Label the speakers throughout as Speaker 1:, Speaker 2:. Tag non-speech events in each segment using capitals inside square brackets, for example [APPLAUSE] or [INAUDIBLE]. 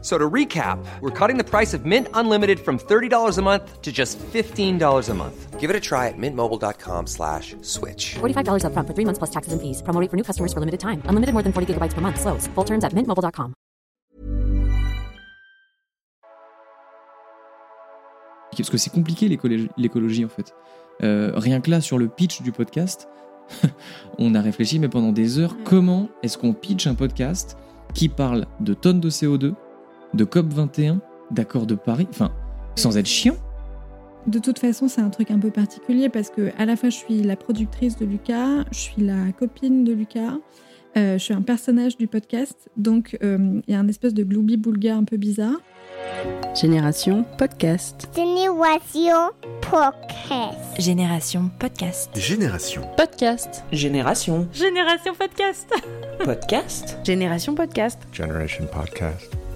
Speaker 1: So to recap, we're cutting the price of Mint Unlimited from $30 a month to just $15 a month.
Speaker 2: Give it a try at mintmobile.com slash switch.
Speaker 3: $45 upfront for three months plus taxes and fees. Promo rate for new customers for limited time. Unlimited more than 40 gigabytes per month. Slows. Full terms at mintmobile.com.
Speaker 4: Parce que c'est compliqué l'écologie, l'écologie, en fait. Euh, rien que là, sur le pitch du podcast, [LAUGHS] on a réfléchi, mais pendant des heures, comment est-ce qu'on pitch un podcast qui parle de tonnes de CO2, de COP21, d'accord de Paris, enfin, sans être chiant.
Speaker 5: De toute façon, c'est un truc un peu particulier parce que à la fois je suis la productrice de Lucas, je suis la copine de Lucas, euh, je suis un personnage du podcast, donc euh, il y a un espèce de gloubi-boulga un peu bizarre.
Speaker 6: Génération Podcast.
Speaker 7: Génération Podcast.
Speaker 8: Génération Podcast.
Speaker 9: Génération.
Speaker 6: Podcast.
Speaker 10: Génération.
Speaker 11: Génération Podcast.
Speaker 10: Podcast.
Speaker 6: Génération Podcast.
Speaker 9: Generation Podcast.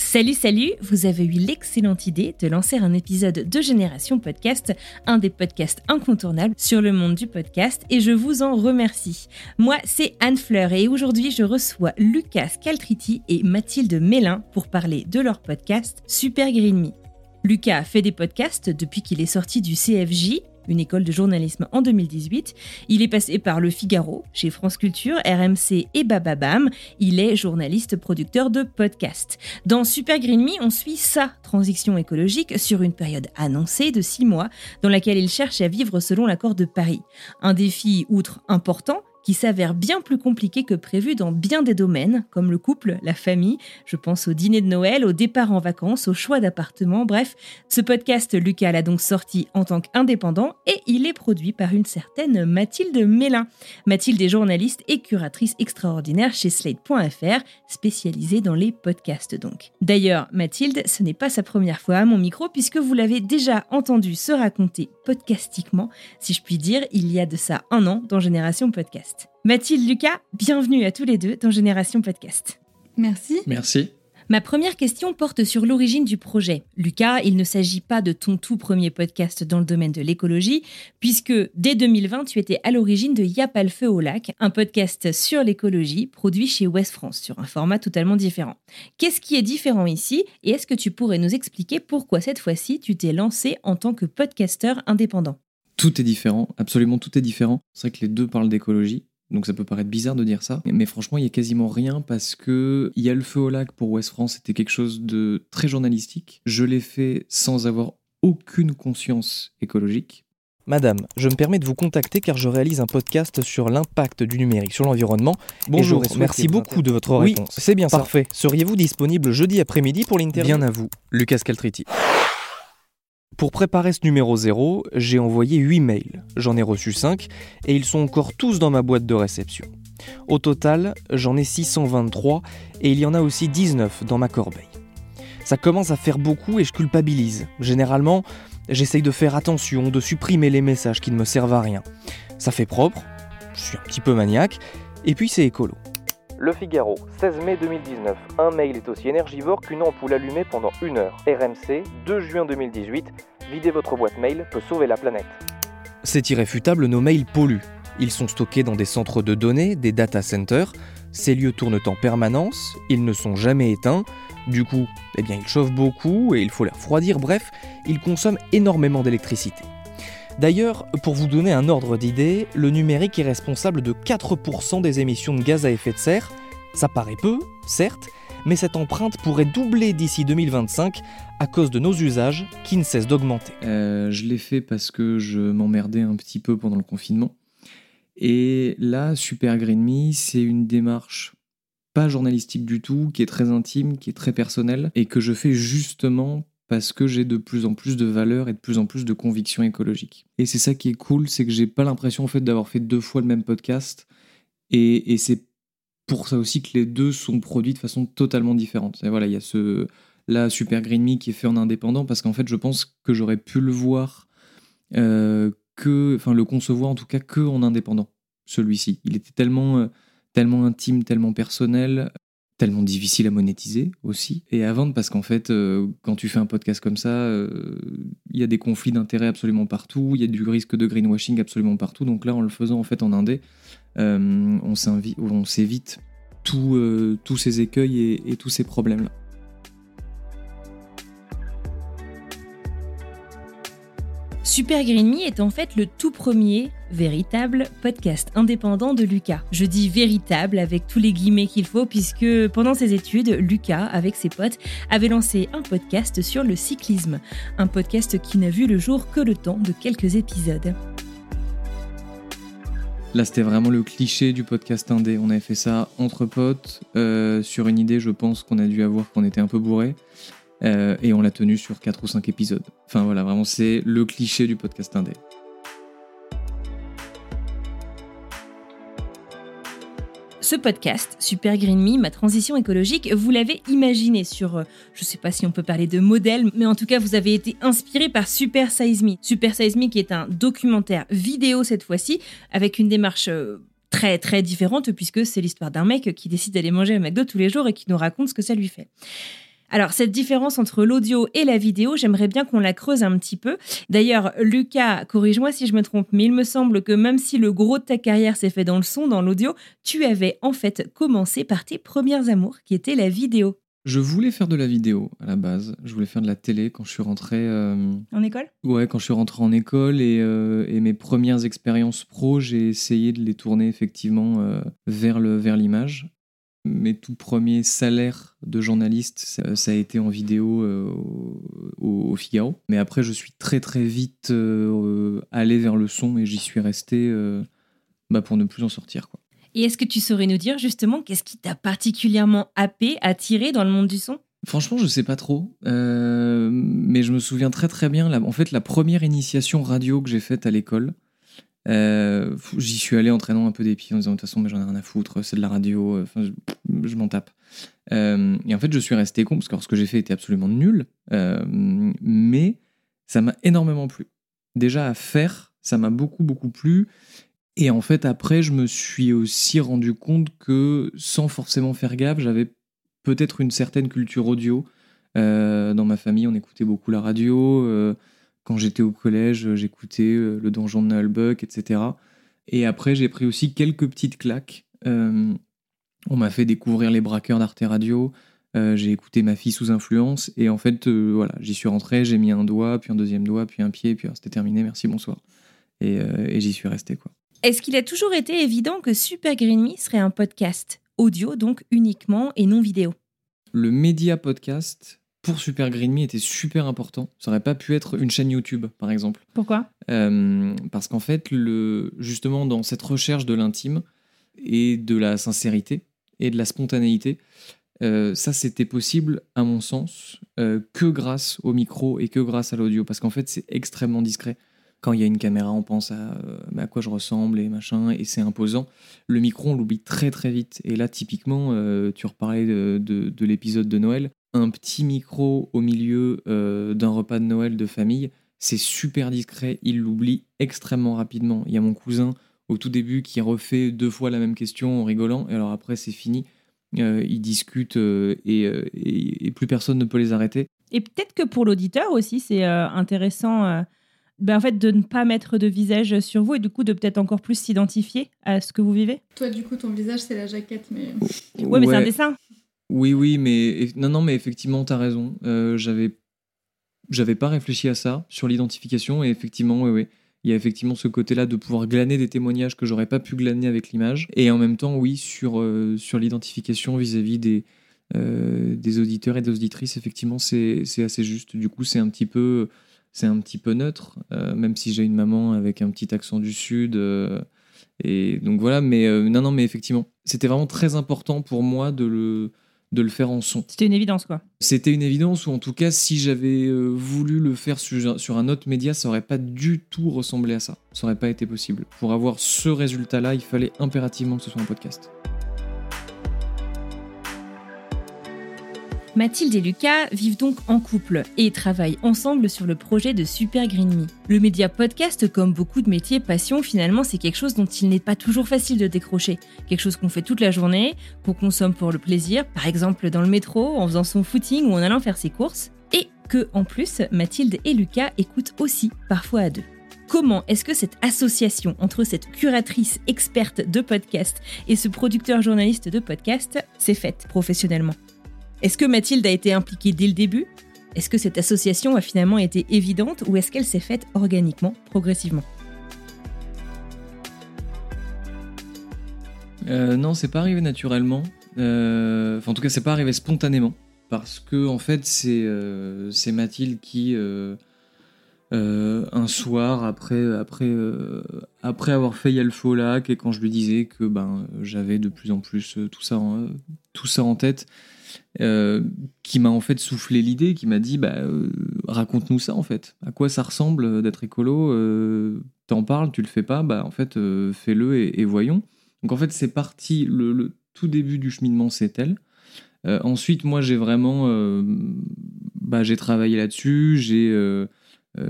Speaker 8: Salut, salut Vous avez eu l'excellente idée de lancer un épisode de Génération Podcast, un des podcasts incontournables sur le monde du podcast, et je vous en remercie. Moi, c'est Anne Fleur, et aujourd'hui, je reçois Lucas Caltriti et Mathilde Mélin pour parler de leur podcast Super Green Me. Lucas fait des podcasts depuis qu'il est sorti du CFJ, une école de journalisme en 2018. Il est passé par Le Figaro, chez France Culture, RMC et Bababam. Il est journaliste producteur de podcasts. Dans Super Green Me, on suit sa transition écologique sur une période annoncée de six mois dans laquelle il cherche à vivre selon l'accord de Paris. Un défi outre important qui s'avère bien plus compliqué que prévu dans bien des domaines, comme le couple, la famille, je pense au dîner de Noël, au départ en vacances, au choix d'appartement, bref. Ce podcast, Lucas l'a donc sorti en tant qu'indépendant et il est produit par une certaine Mathilde Mélin. Mathilde est journaliste et curatrice extraordinaire chez Slate.fr, spécialisée dans les podcasts donc. D'ailleurs, Mathilde, ce n'est pas sa première fois à mon micro puisque vous l'avez déjà entendu se raconter podcastiquement, si je puis dire, il y a de ça un an dans Génération Podcast. Mathilde, Lucas, bienvenue à tous les deux dans Génération Podcast.
Speaker 5: Merci.
Speaker 4: Merci.
Speaker 8: Ma première question porte sur l'origine du projet. Lucas, il ne s'agit pas de ton tout premier podcast dans le domaine de l'écologie, puisque dès 2020, tu étais à l'origine de Y'a pas le feu au lac, un podcast sur l'écologie produit chez West France, sur un format totalement différent. Qu'est-ce qui est différent ici Et est-ce que tu pourrais nous expliquer pourquoi cette fois-ci tu t'es lancé en tant que podcasteur indépendant?
Speaker 4: Tout est différent, absolument tout est différent. C'est vrai que les deux parlent d'écologie. Donc ça peut paraître bizarre de dire ça, mais franchement il y a quasiment rien parce que il y a le feu au lac pour West France, c'était quelque chose de très journalistique. Je l'ai fait sans avoir aucune conscience écologique.
Speaker 12: Madame, je me permets de vous contacter car je réalise un podcast sur l'impact du numérique sur l'environnement. Bonjour, merci beaucoup de votre
Speaker 13: Oui,
Speaker 12: réponse.
Speaker 13: c'est bien ça.
Speaker 12: Parfait. Seriez-vous disponible jeudi après-midi pour l'interview?
Speaker 13: Bien à vous, Lucas Caltriti.
Speaker 12: Pour préparer ce numéro 0, j'ai envoyé 8 mails. J'en ai reçu 5 et ils sont encore tous dans ma boîte de réception. Au total, j'en ai 623 et il y en a aussi 19 dans ma corbeille. Ça commence à faire beaucoup et je culpabilise. Généralement, j'essaye de faire attention, de supprimer les messages qui ne me servent à rien. Ça fait propre, je suis un petit peu maniaque, et puis c'est écolo. Le Figaro, 16 mai 2019. Un mail est aussi énergivore qu'une ampoule allumée pendant une heure. RMC, 2 juin 2018. Videz votre boîte mail peut sauver la planète. C'est irréfutable, nos mails polluent. Ils sont stockés dans des centres de données, des data centers. Ces lieux tournent en permanence, ils ne sont jamais éteints. Du coup, eh bien, ils chauffent beaucoup et il faut les refroidir. Bref, ils consomment énormément d'électricité. D'ailleurs, pour vous donner un ordre d'idée, le numérique est responsable de 4% des émissions de gaz à effet de serre. Ça paraît peu, certes, mais cette empreinte pourrait doubler d'ici 2025 à cause de nos usages qui ne cessent d'augmenter.
Speaker 4: Euh, je l'ai fait parce que je m'emmerdais un petit peu pendant le confinement. Et là, Super Green Me, c'est une démarche pas journalistique du tout, qui est très intime, qui est très personnelle, et que je fais justement parce que j'ai de plus en plus de valeurs et de plus en plus de convictions écologiques. Et c'est ça qui est cool, c'est que j'ai pas l'impression en fait d'avoir fait deux fois le même podcast, et, c'est pour ça aussi que les deux sont produits de façon totalement différente. Et voilà, il y a ce là Super Green Me qui est fait en indépendant parce qu'en fait je pense que j'aurais pu le voir euh, que, enfin le concevoir en tout cas que en indépendant. Celui-ci, il était tellement euh, tellement intime, tellement personnel, tellement difficile à monétiser aussi et à vendre parce qu'en fait, euh, quand tu fais un podcast comme ça, euh, il y a des conflits d'intérêts absolument partout, il y a du risque de greenwashing absolument partout. Donc là, en le faisant en fait en indé, euh, on s'évite tous ces écueils et, tous ces problèmes-là.
Speaker 8: Super Green Me est en fait le tout premier véritable podcast indépendant de Lucas. Je dis véritable avec tous les guillemets qu'il faut puisque pendant ses études, Lucas, avec ses potes, avait lancé un podcast sur le cyclisme. Un podcast qui n'a vu le jour que le temps de quelques épisodes.
Speaker 4: Là, c'était vraiment le cliché du podcast indé. On avait fait ça entre potes, euh, sur une idée, je pense qu'on a dû avoir qu'on était un peu bourré. Euh, et on l'a tenu sur 4 ou 5 épisodes. Enfin voilà, vraiment, c'est le cliché du podcast indé.
Speaker 8: Ce podcast, Super Green Me, ma transition écologique, vous l'avez imaginé sur, euh, je sais pas si on peut parler de modèle, mais en tout cas vous avez été inspiré par Super Size Me. Super Size Me qui est un documentaire vidéo cette fois-ci, avec une démarche euh, très très différente puisque c'est l'histoire d'un mec qui décide d'aller manger au McDo tous les jours et qui nous raconte ce que ça lui fait. Alors, cette différence entre l'audio et la vidéo, j'aimerais bien qu'on la creuse un petit peu. D'ailleurs, Lucas, corrige-moi si je me trompe, mais il me semble que même si le gros de ta carrière s'est fait dans le son, dans l'audio, tu avais en fait commencé par tes premières amours, qui étaient la vidéo.
Speaker 4: Je voulais faire de la vidéo à la base. Je voulais faire de la télé quand je suis rentré. euh,
Speaker 8: En école?
Speaker 4: Ouais, quand je suis rentré en école et, euh, et mes premières expériences pro, j'ai essayé de les tourner effectivement euh, vers le vers l'image. Mes tout premiers salaires de journaliste, ça, ça a été en vidéo euh, au, au Figaro. Mais après, je suis très très vite euh, allé vers le son et j'y suis resté euh, bah, pour ne plus en sortir. Quoi.
Speaker 8: Et est-ce que tu saurais nous dire justement qu'est-ce qui t'a particulièrement happé, attiré dans le monde du son?
Speaker 4: Franchement, je sais pas trop, mais je me souviens très très bien. La, en fait, la première initiation radio que j'ai faite à l'école, euh, j'y suis allé en traînant un peu des pieds en disant de toute façon, mais j'en ai rien à foutre, c'est de la radio, euh, je, m'en tape. Euh, et en fait, je suis resté con parce que alors, ce que j'ai fait était absolument nul, mais ça m'a énormément plu. Déjà à faire, ça m'a beaucoup beaucoup plu. Et en fait, après, je me suis aussi rendu compte que sans forcément faire gaffe, j'avais peut-être une certaine culture audio. Dans ma famille, on écoutait beaucoup la radio. Euh, quand j'étais au collège, j'écoutais euh, le donjon de Noël Buck, etc. Et après, j'ai pris aussi quelques petites claques. Euh, on m'a fait découvrir les braqueurs d'Arte Radio. Euh, j'ai écouté ma fille sous influence. Et en fait, euh, voilà, j'y suis rentré, j'ai mis un doigt, puis un deuxième doigt, puis un pied, puis c'était terminé, merci, bonsoir. Et, euh, et j'y suis resté, quoi.
Speaker 8: Est-ce qu'il a toujours été évident que Super Green Me serait un podcast audio, donc uniquement et non vidéo?
Speaker 4: Le média podcast pour Super Green Me était super important. Ça aurait pas pu être une chaîne YouTube, par exemple.
Speaker 8: Pourquoi?
Speaker 4: Euh, parce qu'en fait, le, justement, dans cette recherche de l'intime et de la sincérité et de la spontanéité, euh, ça, c'était possible, à mon sens, euh, que grâce au micro et que grâce à l'audio. Parce qu'en fait, c'est extrêmement discret. Quand il y a une caméra, on pense à, à quoi je ressemble et machin, et c'est imposant. Le micro, on l'oublie très très vite. Et là, typiquement, tu reparlais de, de- de l'épisode de Noël. Un petit micro au milieu euh, d'un repas de Noël de famille, c'est super discret. Il l'oublie extrêmement rapidement. Il y a mon cousin au tout début qui refait deux fois la même question en rigolant, et alors après, c'est fini. Euh, ils discutent euh, et, euh, et- et plus personne ne peut les arrêter.
Speaker 8: Et peut-être que pour l'auditeur aussi, c'est euh, intéressant euh, ben, en fait, de ne pas mettre de visage sur vous et du coup de peut-être encore plus s'identifier à ce que vous vivez.
Speaker 5: Toi, du coup, ton visage, c'est la jaquette, mais.
Speaker 8: Ouais, mais c'est un dessin.
Speaker 4: Oui, oui, mais non, non, mais effectivement, t'as raison. Euh, j'avais, j'avais pas réfléchi à ça sur l'identification et effectivement, oui. Il y a effectivement ce côté-là de pouvoir glaner des témoignages que j'aurais pas pu glaner avec l'image et en même temps, oui, sur euh, sur l'identification vis-à-vis des euh, des auditeurs et des auditrices, effectivement, c'est c'est assez juste. Du coup, c'est un petit peu c'est un petit peu neutre, euh, même si j'ai une maman avec un petit accent du sud. et donc voilà, mais non, non, mais effectivement, c'était vraiment très important pour moi de le, de le faire en son.
Speaker 8: C'était une évidence, quoi.
Speaker 4: C'était une évidence, ou en tout cas, si j'avais euh, voulu le faire sur, sur un autre média, ça aurait pas du tout ressemblé à ça. Ça aurait pas été possible. Pour avoir ce résultat-là, il fallait impérativement que ce soit un podcast.
Speaker 8: Mathilde et Lucas vivent donc en couple et travaillent ensemble sur le projet de Super Green Me. Le média podcast, comme beaucoup de métiers passion, finalement, c'est quelque chose dont il n'est pas toujours facile de décrocher. Quelque chose qu'on fait toute la journée, qu'on consomme pour le plaisir, par exemple dans le métro, en faisant son footing ou en allant faire ses courses. Et que, en plus, Mathilde et Lucas écoutent aussi, parfois à deux. Comment est-ce que cette association entre cette curatrice experte de podcast et ce producteur journaliste de podcast s'est faite professionnellement? Est-ce que Mathilde a été impliquée dès le début? Est-ce que cette association a finalement été évidente ou est-ce qu'elle s'est faite organiquement, progressivement?
Speaker 4: Euh, Non, c'est pas arrivé naturellement. Euh, enfin, en tout cas, c'est pas arrivé spontanément. Parce que, en fait, c'est euh, Mathilde qui, euh, un soir, après, après, après avoir fait Yalfolac, et quand je lui disais que ben, j'avais de plus en plus tout ça tout ça en tête, euh, qui m'a en fait soufflé l'idée, qui m'a dit bah, euh, raconte-nous ça en fait. À quoi ça ressemble d'être écolo euh, T'en parles, tu le fais pas Bah en fait, fais-le et, voyons. Donc en fait, c'est parti. Le, tout début du cheminement, c'est elle. ensuite, moi, j'ai vraiment, bah, j'ai travaillé là-dessus. J'ai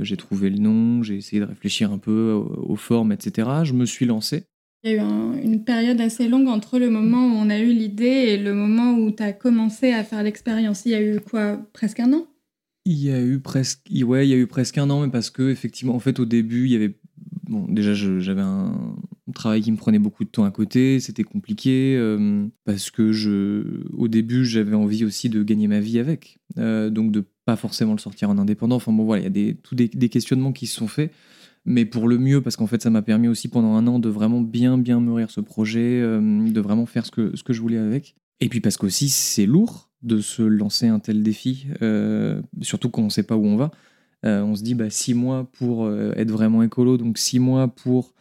Speaker 4: j'ai trouvé le nom, j'ai essayé de réfléchir un peu aux formes, etc. Je me suis lancé.
Speaker 5: Il y a eu une période assez longue entre le moment où on a eu l'idée et le moment où tu as commencé à faire l'expérience. Il y a eu quoi Presque un an?
Speaker 4: Il y a eu presque, ouais, il y a eu presque un an, mais parce que effectivement, en fait, au début, il y avait, bon, déjà, j'avais un travail qui me prenait beaucoup de temps à côté, c'était compliqué euh, parce que je, au début, j'avais envie aussi de gagner ma vie avec, euh, donc de pas forcément le sortir en indépendant. Enfin bon, voilà, il y a des, tous des, questionnements qui se sont faits mais pour le mieux, parce qu'en fait, ça m'a permis aussi pendant un an de vraiment bien, bien mûrir ce projet, euh, de vraiment faire ce que, ce que je voulais avec. Et puis parce qu'aussi, c'est lourd de se lancer un tel défi, euh, surtout quand on ne sait pas où on va. Euh, on se dit, bah, six mois pour être vraiment écolo, donc six mois pour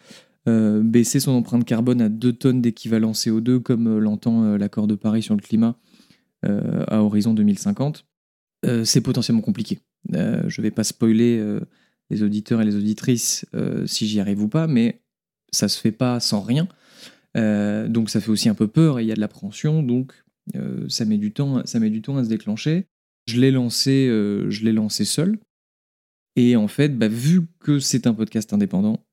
Speaker 4: baisser son empreinte carbone à 2 tonnes d'équivalent CO2, comme l'entend l'accord de Paris sur le climat à horizon 2050. C'est potentiellement compliqué. je ne vais pas spoiler les auditeurs et les auditrices euh, si j'y arrive ou pas, mais ça se fait pas sans rien. Euh, donc ça fait aussi un peu peur et il y a de l'appréhension, donc euh, ça met du temps, ça met du temps à se déclencher. Je l'ai lancé, je l'ai lancé seul. Et en fait, bah, vu que c'est un podcast indépendant,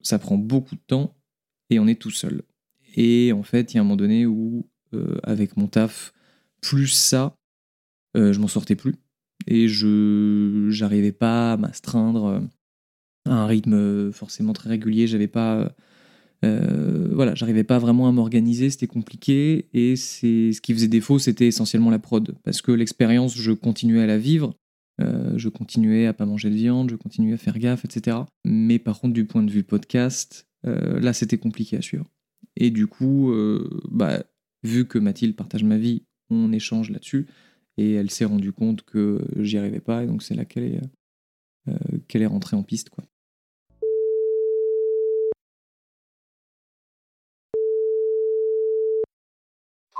Speaker 4: ça prend beaucoup de temps et on est tout seul. Et en fait, il y a un moment donné où, avec mon taf, plus ça, je m'en sortais plus et je j'arrivais pas à m'astreindre euh, à un rythme euh, forcément très régulier. J'avais pas euh, voilà, j'arrivais pas vraiment à m'organiser, c'était compliqué et c'est ce qui faisait défaut, c'était essentiellement la prod parce que l'expérience, je continuais à la vivre. je continuais à pas manger de viande, je continuais à faire gaffe, etc. Mais par contre, du point de vue podcast, là, c'était compliqué à suivre. Et du coup, bah, vu que Mathilde partage ma vie, on échange là-dessus et elle s'est rendue compte que j'y arrivais pas et donc c'est là qu'elle est, euh, qu'elle est rentrée en piste quoi.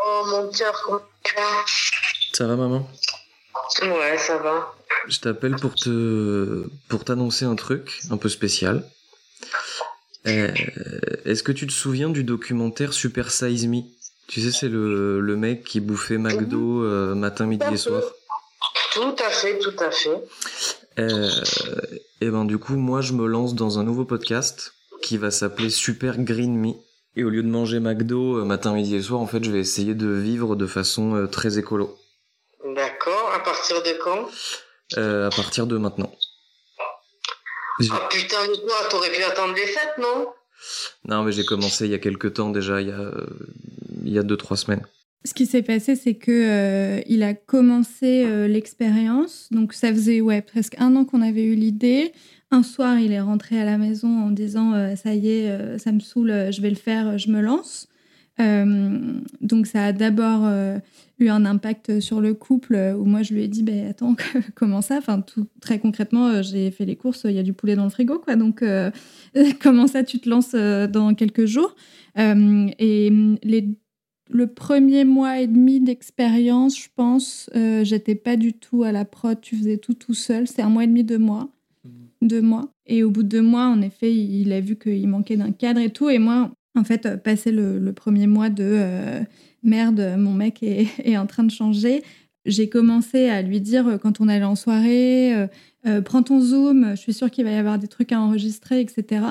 Speaker 9: Oh mon cœur, comment tu vas?
Speaker 4: Ça va maman?
Speaker 9: Ouais, ça va.
Speaker 4: Je t'appelle pour te pour t'annoncer un truc un peu spécial. Euh, est-ce que tu te souviens du documentaire Super Size Me? Tu sais, c'est le, le mec qui bouffait McDo euh, matin, midi et soir.
Speaker 9: Tout à fait, tout à fait.
Speaker 4: Euh, et ben du coup, moi, je me lance dans un nouveau podcast qui va s'appeler Super Green Me. Et au lieu de manger McDo euh, matin, midi et soir, en fait, je vais essayer de vivre de façon euh, très écolo.
Speaker 9: D'accord. À partir de quand?
Speaker 4: À partir de maintenant.
Speaker 9: Ah putain, toi, t'aurais pu attendre les fêtes, non?
Speaker 4: Non, mais j'ai commencé il y a quelques temps déjà. Il y a il y a deux, trois semaines.
Speaker 5: Ce qui s'est passé, c'est que euh, il a commencé euh, l'expérience. Donc, ça faisait ouais, presque un an qu'on avait eu l'idée. Un soir, il est rentré à la maison en disant euh, Ça y est, ça me saoule, je vais le faire, je me lance. Donc, ça a d'abord eu un impact sur le couple où moi, je lui ai dit bah, Attends, [LAUGHS] comment ça? Enfin, tout, Très concrètement, j'ai fait les courses, il y a du poulet dans le frigo. Quoi, donc, [LAUGHS] comment ça, tu te lances dans quelques jours? Et les le premier mois et demi d'expérience, je pense, euh, j'étais pas du tout à la prod, tu faisais tout tout seul. C'est un mois et demi, deux mois. Mmh. Deux mois. Et au bout de deux mois, en effet, il a vu qu'il manquait d'un cadre et tout. Et moi, en fait, euh, passé le, premier mois de euh, merde, mon mec [LAUGHS] est, en train de changer, j'ai commencé à lui dire quand on allait en soirée, prends ton Zoom, je suis sûre qu'il va y avoir des trucs à enregistrer, etc.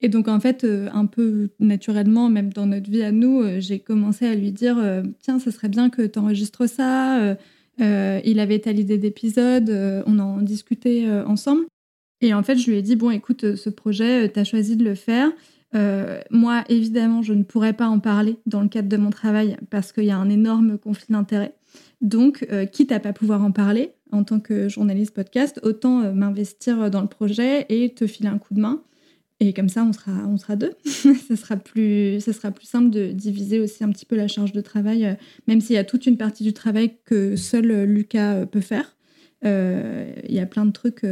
Speaker 5: Et donc, en fait, un peu naturellement, même dans notre vie à nous, j'ai commencé à lui dire Tiens, ce serait bien que tu enregistres ça. il avait telle idée d'épisode, on en discutait ensemble. Et en fait, je lui ai dit Bon, écoute, ce projet, tu as choisi de le faire. Euh, moi, évidemment, je ne pourrais pas en parler dans le cadre de mon travail parce qu'il y a un énorme conflit d'intérêts. Donc, euh, quitte à pas pouvoir en parler en tant que journaliste podcast, autant euh, m'investir dans le projet et te filer un coup de main. Et comme ça, on sera, on sera deux. [LAUGHS] ce, sera plus, ce sera plus simple de diviser aussi un petit peu la charge de travail, même s'il y a toute une partie du travail que seul Lucas peut faire. Il y a plein de trucs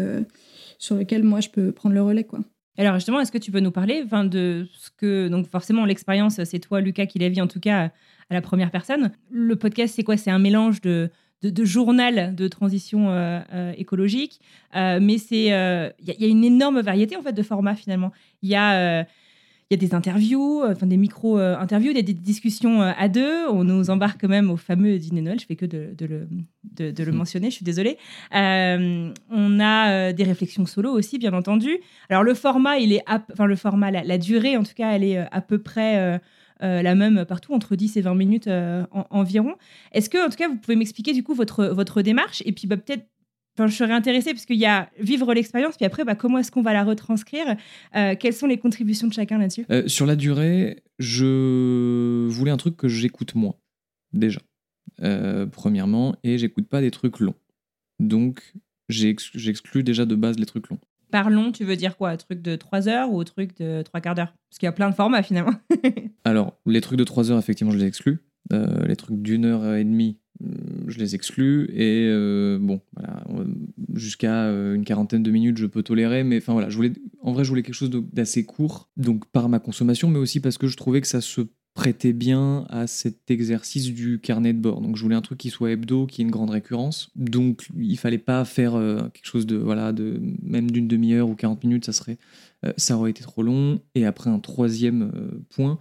Speaker 5: sur lesquels moi, je peux prendre le relais. quoi.
Speaker 8: Alors justement, est-ce que tu peux nous parler de ce que donc forcément l'expérience, c'est toi Lucas qui l'a vu en tout cas à la première personne. Le podcast, c'est quoi? C'est un mélange de, de, journal de transition euh, euh, écologique, euh, mais c'est il y, a une énorme variété en fait de formats finalement. Il y a y a des interviews, euh, enfin des micro-interviews, des, des, discussions euh, à deux. On nous embarque même au fameux dîner Noël. Je fais que de, le, de, le hmm. mentionner, je suis désolée. Euh, on a des réflexions solo aussi, bien entendu. Alors le format, il est, enfin le format, la, durée en tout cas, elle est à peu près la même partout, entre 10 et 20 minutes environ. Est-ce que, en tout cas, vous pouvez m'expliquer du coup votre, votre démarche? Et puis bah, peut-être Enfin, je serais intéressée parce qu'il y a vivre l'expérience, puis après, bah, comment est-ce qu'on va la retranscrire euh, Quelles sont les contributions de chacun là-dessus?
Speaker 4: Euh, Sur la durée, je voulais un truc que j'écoute moins, déjà, euh, premièrement, et j'écoute pas des trucs longs. Donc, j'exclus déjà de base les trucs longs.
Speaker 8: Par long, tu veux dire quoi? Un truc de 3 heures ou un truc de 3 quarts d'heure? Parce qu'il y a plein de formats finalement. [LAUGHS]
Speaker 4: Alors, les trucs de 3 heures, effectivement, je les exclus. Les trucs d'une heure et demie, je les exclus et euh, bon voilà jusqu'à euh, une quarantaine de minutes je peux tolérer mais enfin voilà je voulais en vrai je voulais quelque chose d'assez court donc par ma consommation mais aussi parce que je trouvais que ça se prêtait bien à cet exercice du carnet de bord. Donc je voulais un truc qui soit hebdo qui ait une grande récurrence. Donc il fallait pas faire euh, quelque chose de voilà de même d'une demi-heure ou 40 minutes ça serait ça aurait été trop long. Et après un troisième point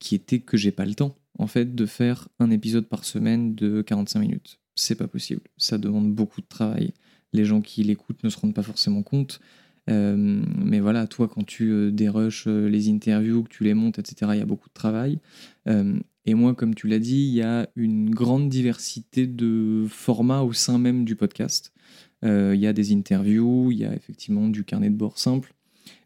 Speaker 4: qui était que j'ai pas le temps en fait de faire un épisode par semaine de 45 minutes. C'est pas possible. Ça demande beaucoup de travail. Les gens qui l'écoutent ne se rendent pas forcément compte. Euh, mais voilà, toi, quand tu euh, dérushes euh, les interviews, que tu les montes, etc., il y a beaucoup de travail. et moi, comme tu l'as dit, il y a une grande diversité de formats au sein même du podcast. Il y a des interviews, il y a effectivement du carnet de bord simple,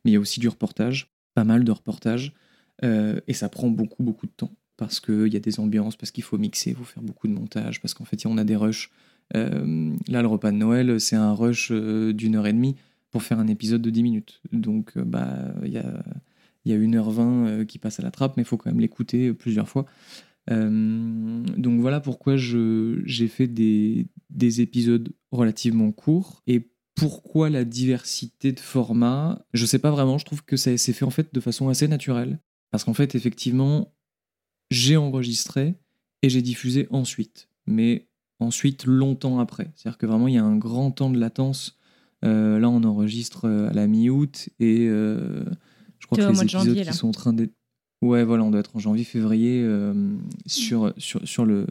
Speaker 4: mais il y a aussi du reportage, pas mal de reportages, et ça prend beaucoup, beaucoup de temps parce qu'il y a des ambiances, parce qu'il faut mixer, il faut faire beaucoup de montage, parce qu'en fait, on a des rushs. Euh, là, le repas de Noël, c'est un rush euh, d'une heure et demie pour faire un épisode de 10 minutes. Donc, euh, bah, il y a, y a 1h20 qui passe à la trappe, mais il faut quand même l'écouter plusieurs fois. donc voilà pourquoi j'ai fait des, des, épisodes relativement courts. Et pourquoi la diversité de formats? Je sais pas vraiment, je trouve que ça s'est fait en fait de façon assez naturelle. Parce qu'en fait, effectivement, j'ai enregistré et j'ai diffusé ensuite. Mais ensuite, longtemps après. C'est-à-dire que vraiment, il y a un grand temps de latence. Euh, là, on enregistre euh, à la mi-août et euh, je crois que les épisodes qui sont en train d'être. Ouais, voilà, on doit être en janvier, février sur, sur, sur, le,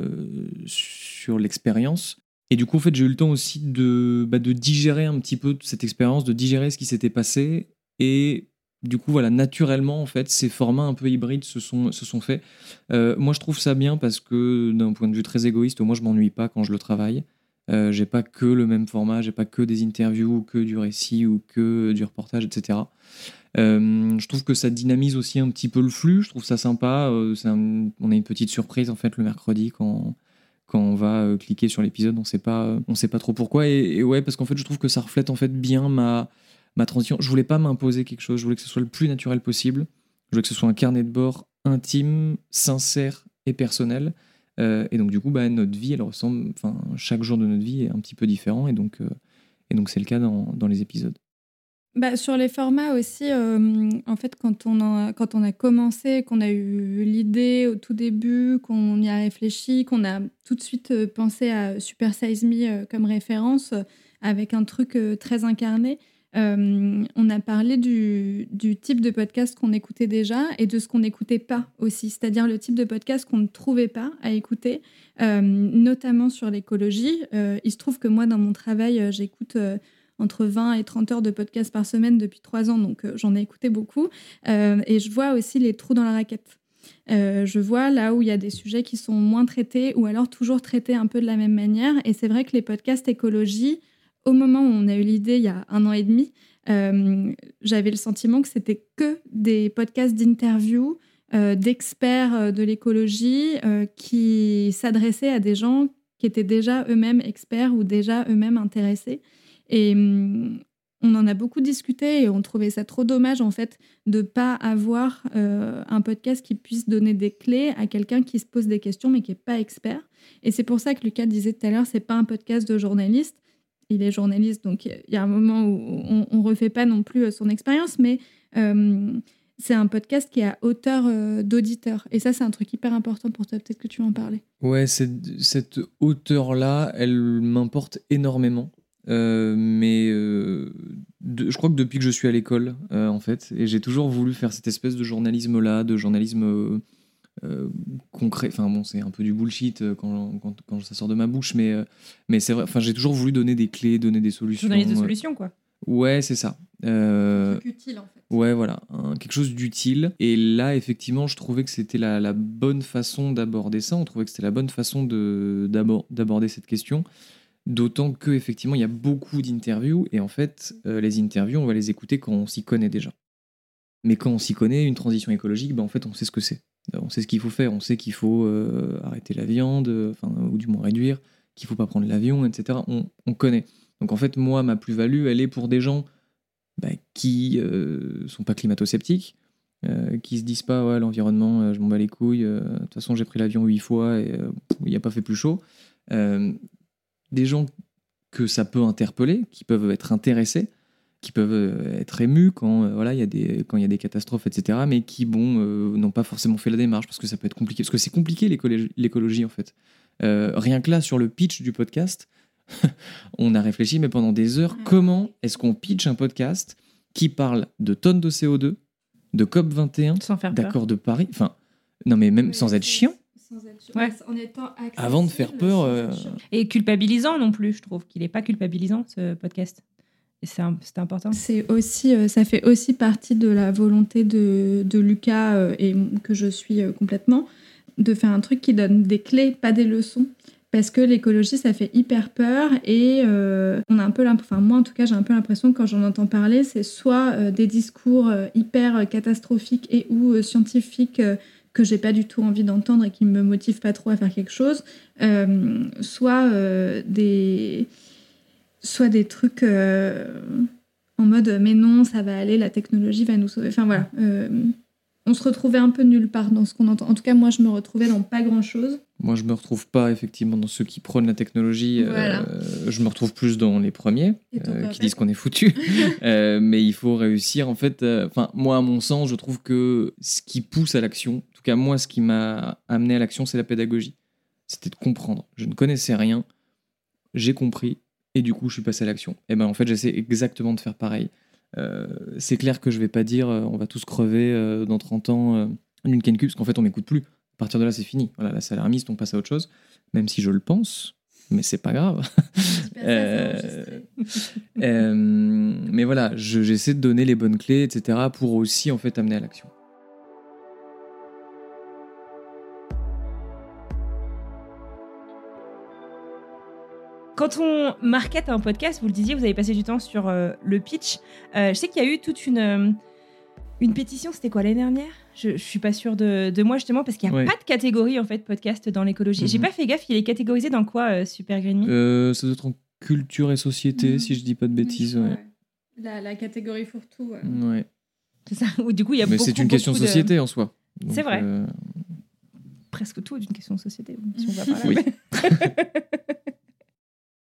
Speaker 4: sur l'expérience. Et du coup, en fait, j'ai eu le temps aussi de, bah, de digérer un petit peu cette expérience, de digérer ce qui s'était passé et du coup, voilà, naturellement, en fait, ces formats un peu hybrides se sont, se faits. Euh, moi, je trouve ça bien parce que, d'un point de vue très égoïste, moi, je m'ennuie pas quand je le travaille. Euh, j'ai pas que le même format, j'ai pas que des interviews, que du récit ou que du reportage, etc. Euh, je trouve que ça dynamise aussi un petit peu le flux. Je trouve ça sympa. Euh, on a une petite surprise en fait le mercredi quand quand on va cliquer sur l'épisode. On sait pas, on sait pas trop pourquoi. Et, et ouais, parce qu'en fait, je trouve que ça reflète en fait bien ma ma transition. Je voulais pas m'imposer quelque chose, je voulais que ce soit le plus naturel possible. Je voulais que ce soit un carnet de bord intime, sincère et personnel. Euh, et donc du coup, bah, notre vie, elle ressemble, enfin, chaque jour de notre vie est un petit peu différent, et donc, euh, c'est le cas dans, dans les épisodes.
Speaker 5: Bah, sur les formats aussi, euh, en fait, quand on, quand on a commencé, qu'on a eu l'idée au tout début, qu'on y a réfléchi, qu'on a tout de suite pensé à Super Size Me comme référence, avec un truc très incarné, Euh, on a parlé du, type de podcast qu'on écoutait déjà et de ce qu'on n'écoutait pas aussi, c'est-à-dire le type de podcast qu'on ne trouvait pas à écouter, euh, notamment sur l'écologie. Euh, il se trouve que moi, dans mon travail, j'écoute entre 20 et 30 heures de podcast par semaine depuis trois ans, donc j'en ai écouté beaucoup. Et je vois aussi les trous dans la raquette. Je vois là où il y a des sujets qui sont moins traités ou alors toujours traités un peu de la même manière. Et c'est vrai que les podcasts écologie, au moment où on a eu l'idée il y a un an et demi, euh, j'avais le sentiment que c'était que des podcasts d'interview euh, d'experts euh, de l'écologie qui s'adressaient à des gens qui étaient déjà eux-mêmes experts ou déjà eux-mêmes intéressés. Et hum, on en a beaucoup discuté et on trouvait ça trop dommage en fait de pas avoir un podcast qui puisse donner des clés à quelqu'un qui se pose des questions mais qui est pas expert. Et c'est pour ça que Lucas disait tout à l'heure, c'est pas un podcast de journaliste. Il est journaliste, donc il y a un moment où on, on refait pas non plus euh, son expérience, mais euh, c'est un podcast qui est à hauteur euh, d'auditeur. Et ça, c'est un truc hyper important pour toi. Peut-être que tu veux en parler.
Speaker 4: Ouais, cette, hauteur-là, elle m'importe énormément. Euh, mais je crois que depuis que je suis à l'école, en fait, et j'ai toujours voulu faire cette espèce de journalisme-là, de journalisme concret. Enfin bon, c'est un peu du bullshit euh, quand, quand, quand ça sort de ma bouche, mais, euh, mais c'est vrai. Enfin, j'ai toujours voulu donner des clés, donner des solutions.
Speaker 8: Journaliste de
Speaker 4: euh,
Speaker 8: solutions, quoi.
Speaker 4: Ouais, c'est ça. Euh,
Speaker 5: utile en fait.
Speaker 4: Ouais, voilà, un- quelque chose d'utile. Et là, effectivement, je trouvais que c'était la, la bonne façon d'aborder ça. On trouvait que c'était la bonne façon de- d'abor- d'aborder cette question. D'autant que effectivement, il y a beaucoup d'interviews. Et en fait, euh, les interviews, on va les écouter quand on s'y connaît déjà. Mais quand on s'y connaît, une transition écologique, ben, en fait, on sait ce que c'est. On sait ce qu'il faut faire. On sait qu'il faut euh, arrêter la viande, euh, enfin, ou du moins réduire, qu'il faut pas prendre l'avion, etc. On, on connaît. Donc en fait, moi, ma plus-value, elle est pour des gens bah, qui euh, sont pas climato-sceptiques, euh, qui se disent pas ouais, l'environnement, euh, je m'en bats les couilles, de toute façon j'ai pris l'avion huit fois et il n'y a pas fait plus chaud. Des gens que ça peut interpeller, qui peuvent être intéressés, qui peuvent euh, être émus quand euh, voilà il y a des quand il y a des catastrophes etc mais qui bon euh, n'ont pas forcément fait la démarche parce que ça peut être compliqué. Parce que c'est compliqué l'écologie en fait. Euh, rien que là sur le pitch du podcast [LAUGHS] on a réfléchi mais pendant des heures comment est-ce qu'on pitch un podcast qui parle de tonnes de CO2 de COP 21
Speaker 8: Sans faire peur.
Speaker 4: d'accord de Paris enfin non mais même sans être chiant.
Speaker 8: Ouais.
Speaker 5: En étant
Speaker 4: avant de faire peur euh,
Speaker 8: Et culpabilisant non plus, je trouve qu'il n'est pas culpabilisant, ce podcast. C'est important.
Speaker 5: C'est aussi, euh, ça fait aussi partie de la volonté de, Lucas euh, et que je suis euh, complètement de faire un truc qui donne des clés, pas des leçons. Parce que l'écologie, ça fait hyper peur et on a un peu enfin moi en tout cas, j'ai un peu l'impression que quand j'en entends parler, c'est soit des discours hyper catastrophiques et ou scientifiques que j'ai pas du tout envie d'entendre et qui me motivent pas trop à faire quelque chose, soit des soit des trucs euh, en mode mais non, ça va aller, la technologie va nous sauver. Enfin voilà, euh, on se retrouvait un peu nulle part dans ce qu'on entend. En tout cas, moi, je me retrouvais dans pas grand chose.
Speaker 4: Moi, je me retrouve pas effectivement dans ceux qui prônent la technologie.
Speaker 5: Voilà.
Speaker 4: euh, je me retrouve plus dans les premiers euh, qui disent qu'on est foutu. [LAUGHS] Euh, mais il faut réussir. En fait, enfin, moi, à mon sens, je trouve que ce qui pousse à l'action, en tout cas moi, ce qui m'a amené à l'action, c'est la pédagogie. C'était de comprendre. Je ne connaissais rien, j'ai compris, et du coup, je suis passé à l'action. Et ben, en fait, j'essaie exactement de faire pareil. Euh, c'est clair que je vais pas dire euh, on va tous crever euh, dans 30 ans euh, d'une canne parce qu'en fait on m'écoute plus. À partir de là c'est fini. Voilà, la salarmiste, on passe à autre chose, même si je le pense, mais c'est pas grave. Euh, euh, mais voilà, je- j'essaie de donner les bonnes clés, etc. pour aussi en fait amener à l'action.
Speaker 8: Quand on market un podcast, vous le disiez, vous avez passé du temps sur euh, le pitch. Euh, je sais qu'il y a eu toute une, euh, une pétition, c'était quoi l'année dernière? Je, je suis pas sûre de, de moi justement parce qu'il n'y a
Speaker 4: Ouais.
Speaker 8: pas de catégorie en fait podcast dans l'écologie. J'ai
Speaker 4: Mhm.
Speaker 8: pas fait gaffe, il est catégorisé dans quoi euh, Super Green Me?
Speaker 4: Euh, ça doit être en culture et société,
Speaker 5: Mhm.
Speaker 4: si je dis pas de bêtises. Ouais.
Speaker 5: La, la catégorie fourre-tout. ouais.
Speaker 4: Ouais.
Speaker 8: C'est ça. Ou du coup, il y a
Speaker 4: Mais c'est une question de société en soi.
Speaker 8: C'est vrai.
Speaker 4: euh,
Speaker 8: Presque tout est une question de société. Si on va par là.
Speaker 4: Oui. [LAUGHS]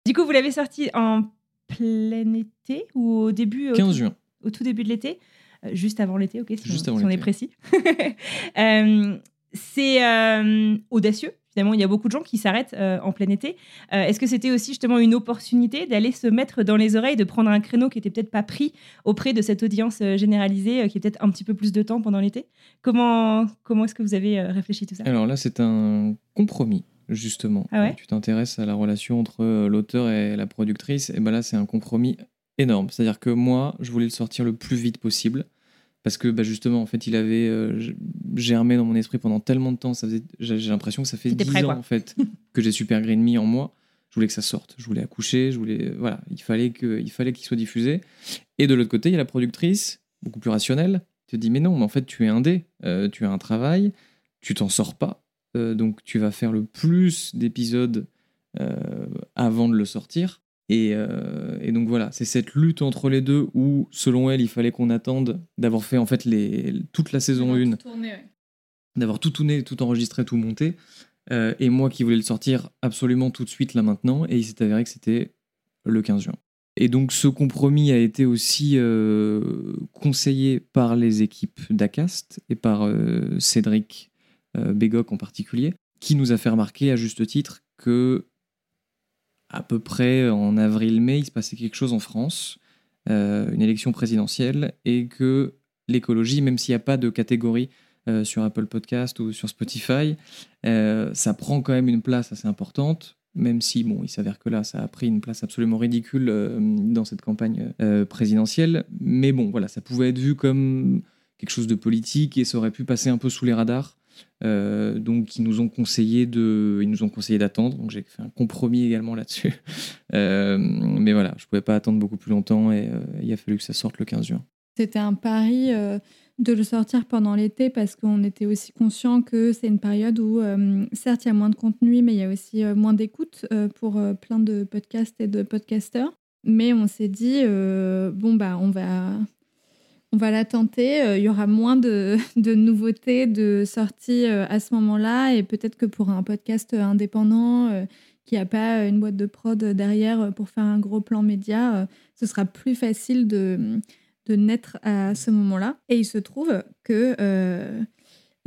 Speaker 8: du coup, vous l'avez sorti en plein été ou au début au
Speaker 4: 15
Speaker 8: tout-
Speaker 4: juin.
Speaker 8: Au tout début de l'été? Euh, Juste avant l'été, ok, si,
Speaker 4: Juste
Speaker 8: on,
Speaker 4: avant
Speaker 8: si on est précis. [LAUGHS] Euh, c'est euh, audacieux, Finalement, il y a beaucoup de gens qui s'arrêtent euh, en plein été. Est-ce que c'était aussi justement une opportunité d'aller se mettre dans les oreilles, de prendre un créneau qui était peut-être pas pris auprès de cette audience généralisée, qui est peut-être un petit peu plus de temps pendant l'été? Comment, comment est-ce que vous avez réfléchi tout ça?
Speaker 4: Alors là, c'est un compromis, justement.
Speaker 8: Ah ouais
Speaker 4: tu t'intéresses à la relation entre euh, l'auteur et la productrice, et ben là, c'est un compromis énorme. C'est-à-dire que moi, je voulais le sortir le plus vite possible. Parce que bah, justement, en fait, il avait euh, germé dans mon esprit pendant tellement de temps. Ça faisait, j'ai l'impression que ça fait
Speaker 8: T'étais
Speaker 4: 10
Speaker 8: prêt,
Speaker 4: ans en fait [LAUGHS] que j'ai Super Green Me en moi. Je voulais que ça sorte. Je voulais accoucher. Je voulais, voilà, il fallait que, il fallait qu'il soit diffusé. Et de l'autre côté, il y a la productrice, beaucoup plus rationnelle, qui te dit mais non, mais en fait, tu es indé, euh, tu as un travail, tu t'en sors pas, euh, donc tu vas faire le plus d'épisodes euh, avant de le sortir. Et, euh, et donc voilà, c'est cette lutte entre les deux où, selon elle, il fallait qu'on attende d'avoir fait en fait les, toute la saison 1, d'avoir tout tourné, tout enregistré, tout monté, et moi qui voulais le sortir absolument tout de suite là maintenant, et il s'est avéré que c'était le 15 juin. Et donc ce compromis a été aussi euh, conseillé par les équipes d'Acast et par euh, Cédric Bégoc en particulier, qui nous a fait remarquer à juste titre que à peu près en avril-mai, il se passait quelque chose en France, euh, une élection présidentielle, et que l'écologie, même s'il n'y a pas de catégorie euh, sur Apple Podcast ou sur Spotify, euh, ça prend quand même une place assez importante, même si, bon, il s'avère que là, ça a pris une place absolument ridicule euh, dans cette campagne euh, présidentielle. Mais bon, voilà, ça pouvait être vu comme quelque chose de politique et ça aurait pu passer un peu sous les radars. Euh, donc, ils nous ont conseillé de, ils nous ont conseillé d'attendre. Donc, j'ai fait un compromis également là-dessus. [LAUGHS] Euh, mais voilà, je pouvais pas attendre beaucoup plus longtemps et euh, il a fallu que ça sorte le 15 juin.
Speaker 5: C'était un pari de le sortir pendant l'été parce qu'on était aussi conscient que c'est une période où, certes, il y a moins de contenu, mais il y a aussi moins d'écoute pour plein de podcasts et de podcasteurs. Mais on s'est dit, bon, bah, on va, on va la tenter. Euh, Il y aura moins de, nouveautés, de sorties euh, à ce moment-là. Et peut-être que pour un podcast indépendant euh, qui n'a pas une boîte de prod derrière pour faire un gros plan média, ce sera plus facile de de naître à ce moment-là. Et il se trouve que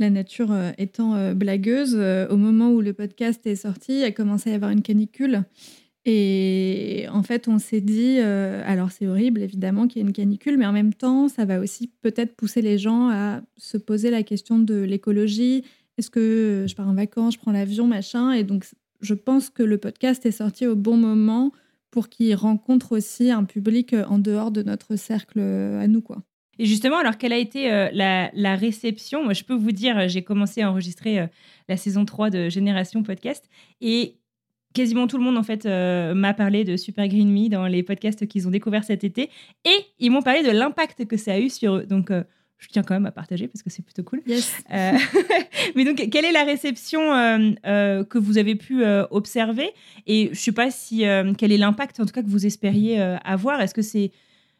Speaker 5: la nature étant blagueuse, au moment où le podcast est sorti, il a commencé à y avoir une canicule. Et en fait, on s'est dit, euh, alors c'est horrible évidemment qu'il y ait une canicule, mais en même temps, ça va aussi peut-être pousser les gens à se poser la question de l'écologie. Est-ce que je pars en vacances, je prends l'avion, machin? Et donc, je pense que le podcast est sorti au bon moment pour qu'il rencontre aussi un public euh, en dehors de notre cercle euh, à nous, quoi.
Speaker 8: Et justement, alors quelle a été la, réception? Moi, je peux vous dire, j'ai commencé à enregistrer la saison 3 de Génération Podcast et quasiment tout le monde en fait euh, m'a parlé de Super Green Me dans les podcasts qu'ils ont découverts cet été et ils m'ont parlé de l'impact que ça a eu sur eux. Donc euh, je tiens quand même à partager parce que c'est plutôt cool.
Speaker 5: Yes.
Speaker 8: Euh, [LAUGHS] mais donc, quelle est la réception que vous avez pu observer? Et je sais pas si quel est l'impact en tout cas que vous espériez avoir. Est-ce que c'est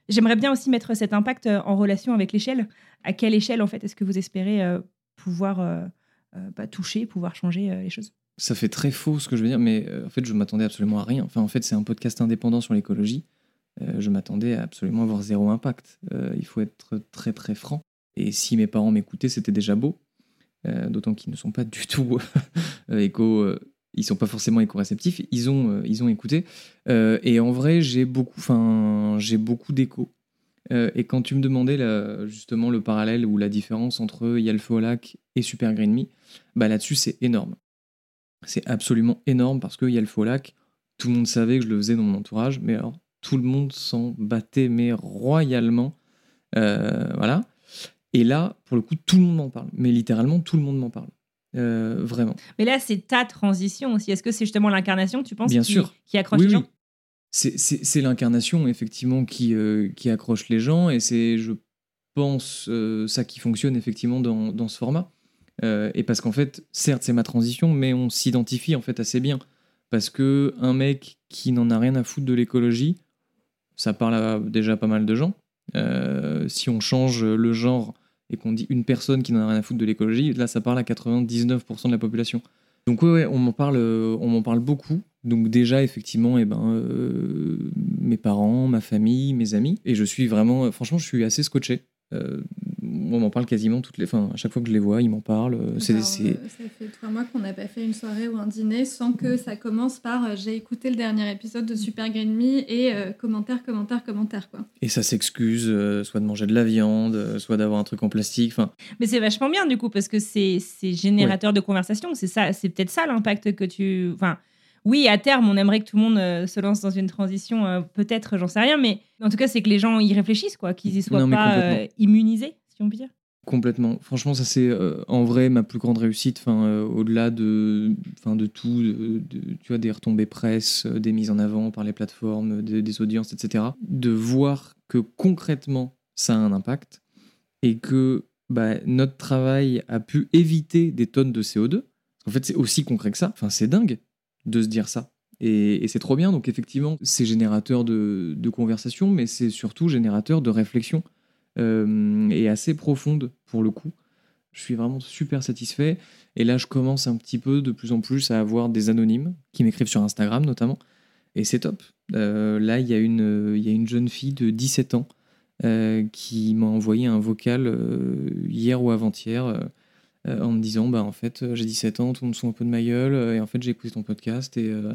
Speaker 8: J'aimerais bien aussi mettre cet impact en relation avec l'échelle. À quelle échelle en fait est-ce que vous espérez pouvoir bah, toucher, pouvoir changer les choses?
Speaker 4: Ça fait très faux ce que je veux dire, mais euh, en fait, je m'attendais absolument à rien. Enfin, en fait, c'est un podcast indépendant sur l'écologie. Euh, je m'attendais à absolument avoir zéro impact. Euh, il faut être très très franc. Et si mes parents m'écoutaient, c'était déjà beau. D'autant qu'ils ne sont pas du tout éco. ils sont pas forcément éco-réceptifs. Ils ont, ils ont écouté. Et en vrai, j'ai beaucoup, enfin, j'ai beaucoup d'échos. Euh, et quand tu me demandais justement le parallèle ou la différence entre Il y a le feu au lac et Super Green Me, bah là-dessus c'est énorme. C'est absolument énorme parce qu'il y a le au lac. Tout le monde savait que je le faisais dans mon entourage, mais alors tout le monde s'en battait mais royalement. Euh, voilà. Et là, pour le coup, tout le monde m'en parle. Mais littéralement, tout le monde m'en parle. Euh, vraiment.
Speaker 8: Mais là, c'est ta transition aussi. Est-ce que c'est justement l'incarnation, tu penses,
Speaker 4: Bien
Speaker 8: qui,
Speaker 4: sûr.
Speaker 8: qui accroche
Speaker 4: Oui,
Speaker 8: les
Speaker 4: oui.
Speaker 8: gens?
Speaker 4: C'est- C'est l'incarnation, effectivement, qui, euh, qui accroche les gens. Et c'est, je pense, ça qui fonctionne, effectivement, dans, dans ce format. Euh, et parce qu'en fait, certes, c'est ma transition, mais on s'identifie, en fait, assez bien. Parce que un mec qui n'en a rien à foutre de l'écologie, ça parle à déjà pas mal de gens. Euh, si on change le genre et qu'on dit une personne qui n'en a rien à foutre de l'écologie, là, ça parle à 99% de la population. Donc ouais, ouais, on m'en parle, euh, on m'en parle beaucoup. Donc déjà effectivement, eh ben, mes parents, ma famille, mes amis, et je suis vraiment, franchement, je suis assez scotché. On m'en parle quasiment toutes les. Enfin, à chaque fois que je les vois, ils m'en parlent. euh, C'est,
Speaker 5: Alors,
Speaker 4: c'est-
Speaker 5: euh, ça fait trois mois qu'on n'a pas fait une soirée ou un dîner sans que ça commence par euh, j'ai écouté le dernier épisode de Super Green Me et euh, commentaire, commentaire, commentaire quoi.
Speaker 4: Et ça s'excuse, euh, soit de manger de la viande, euh, soit d'avoir un truc en plastique. Enfin,
Speaker 8: Mais c'est vachement bien du coup parce que c'est c'est générateur de conversation. C'est ça, c'est peut-être ça l'impact que tu. Enfin, oui, à terme, on aimerait que tout le monde euh, se lance dans une transition. euh, peut-être, j'en sais rien, mais en tout cas, c'est que les gens y réfléchissent, quoi, qu'ils y soient
Speaker 4: Non,
Speaker 8: pas euh, immunisés,
Speaker 4: Complètement. Franchement, ça c'est euh, en vrai ma plus grande réussite. Euh, au-delà de, de tout, tu vois, des retombées presse, euh, des mises en avant par les plateformes, de- des audiences, etc. De voir que concrètement ça a un impact et que bah, notre travail a pu éviter des tonnes de CO2. En fait, c'est aussi concret que ça. Enfin, c'est dingue de se dire ça. Et, c'est trop bien. Donc effectivement, c'est générateur de, conversation, mais c'est surtout générateur de réflexion et assez profonde pour le coup. Je suis vraiment super satisfait. Et là, je commence un petit peu de plus en plus à avoir des anonymes qui m'écrivent sur Instagram notamment. Et c'est top. Euh, là, il y, a une- y a une jeune fille de 17 ans euh, qui m'a envoyé un vocal euh, hier ou avant-hier euh, euh, en me disant bah, En fait, euh, j'ai 17 ans, tout le monde un peu de ma gueule. euh, Et en fait, j'ai écouté ton podcast et euh,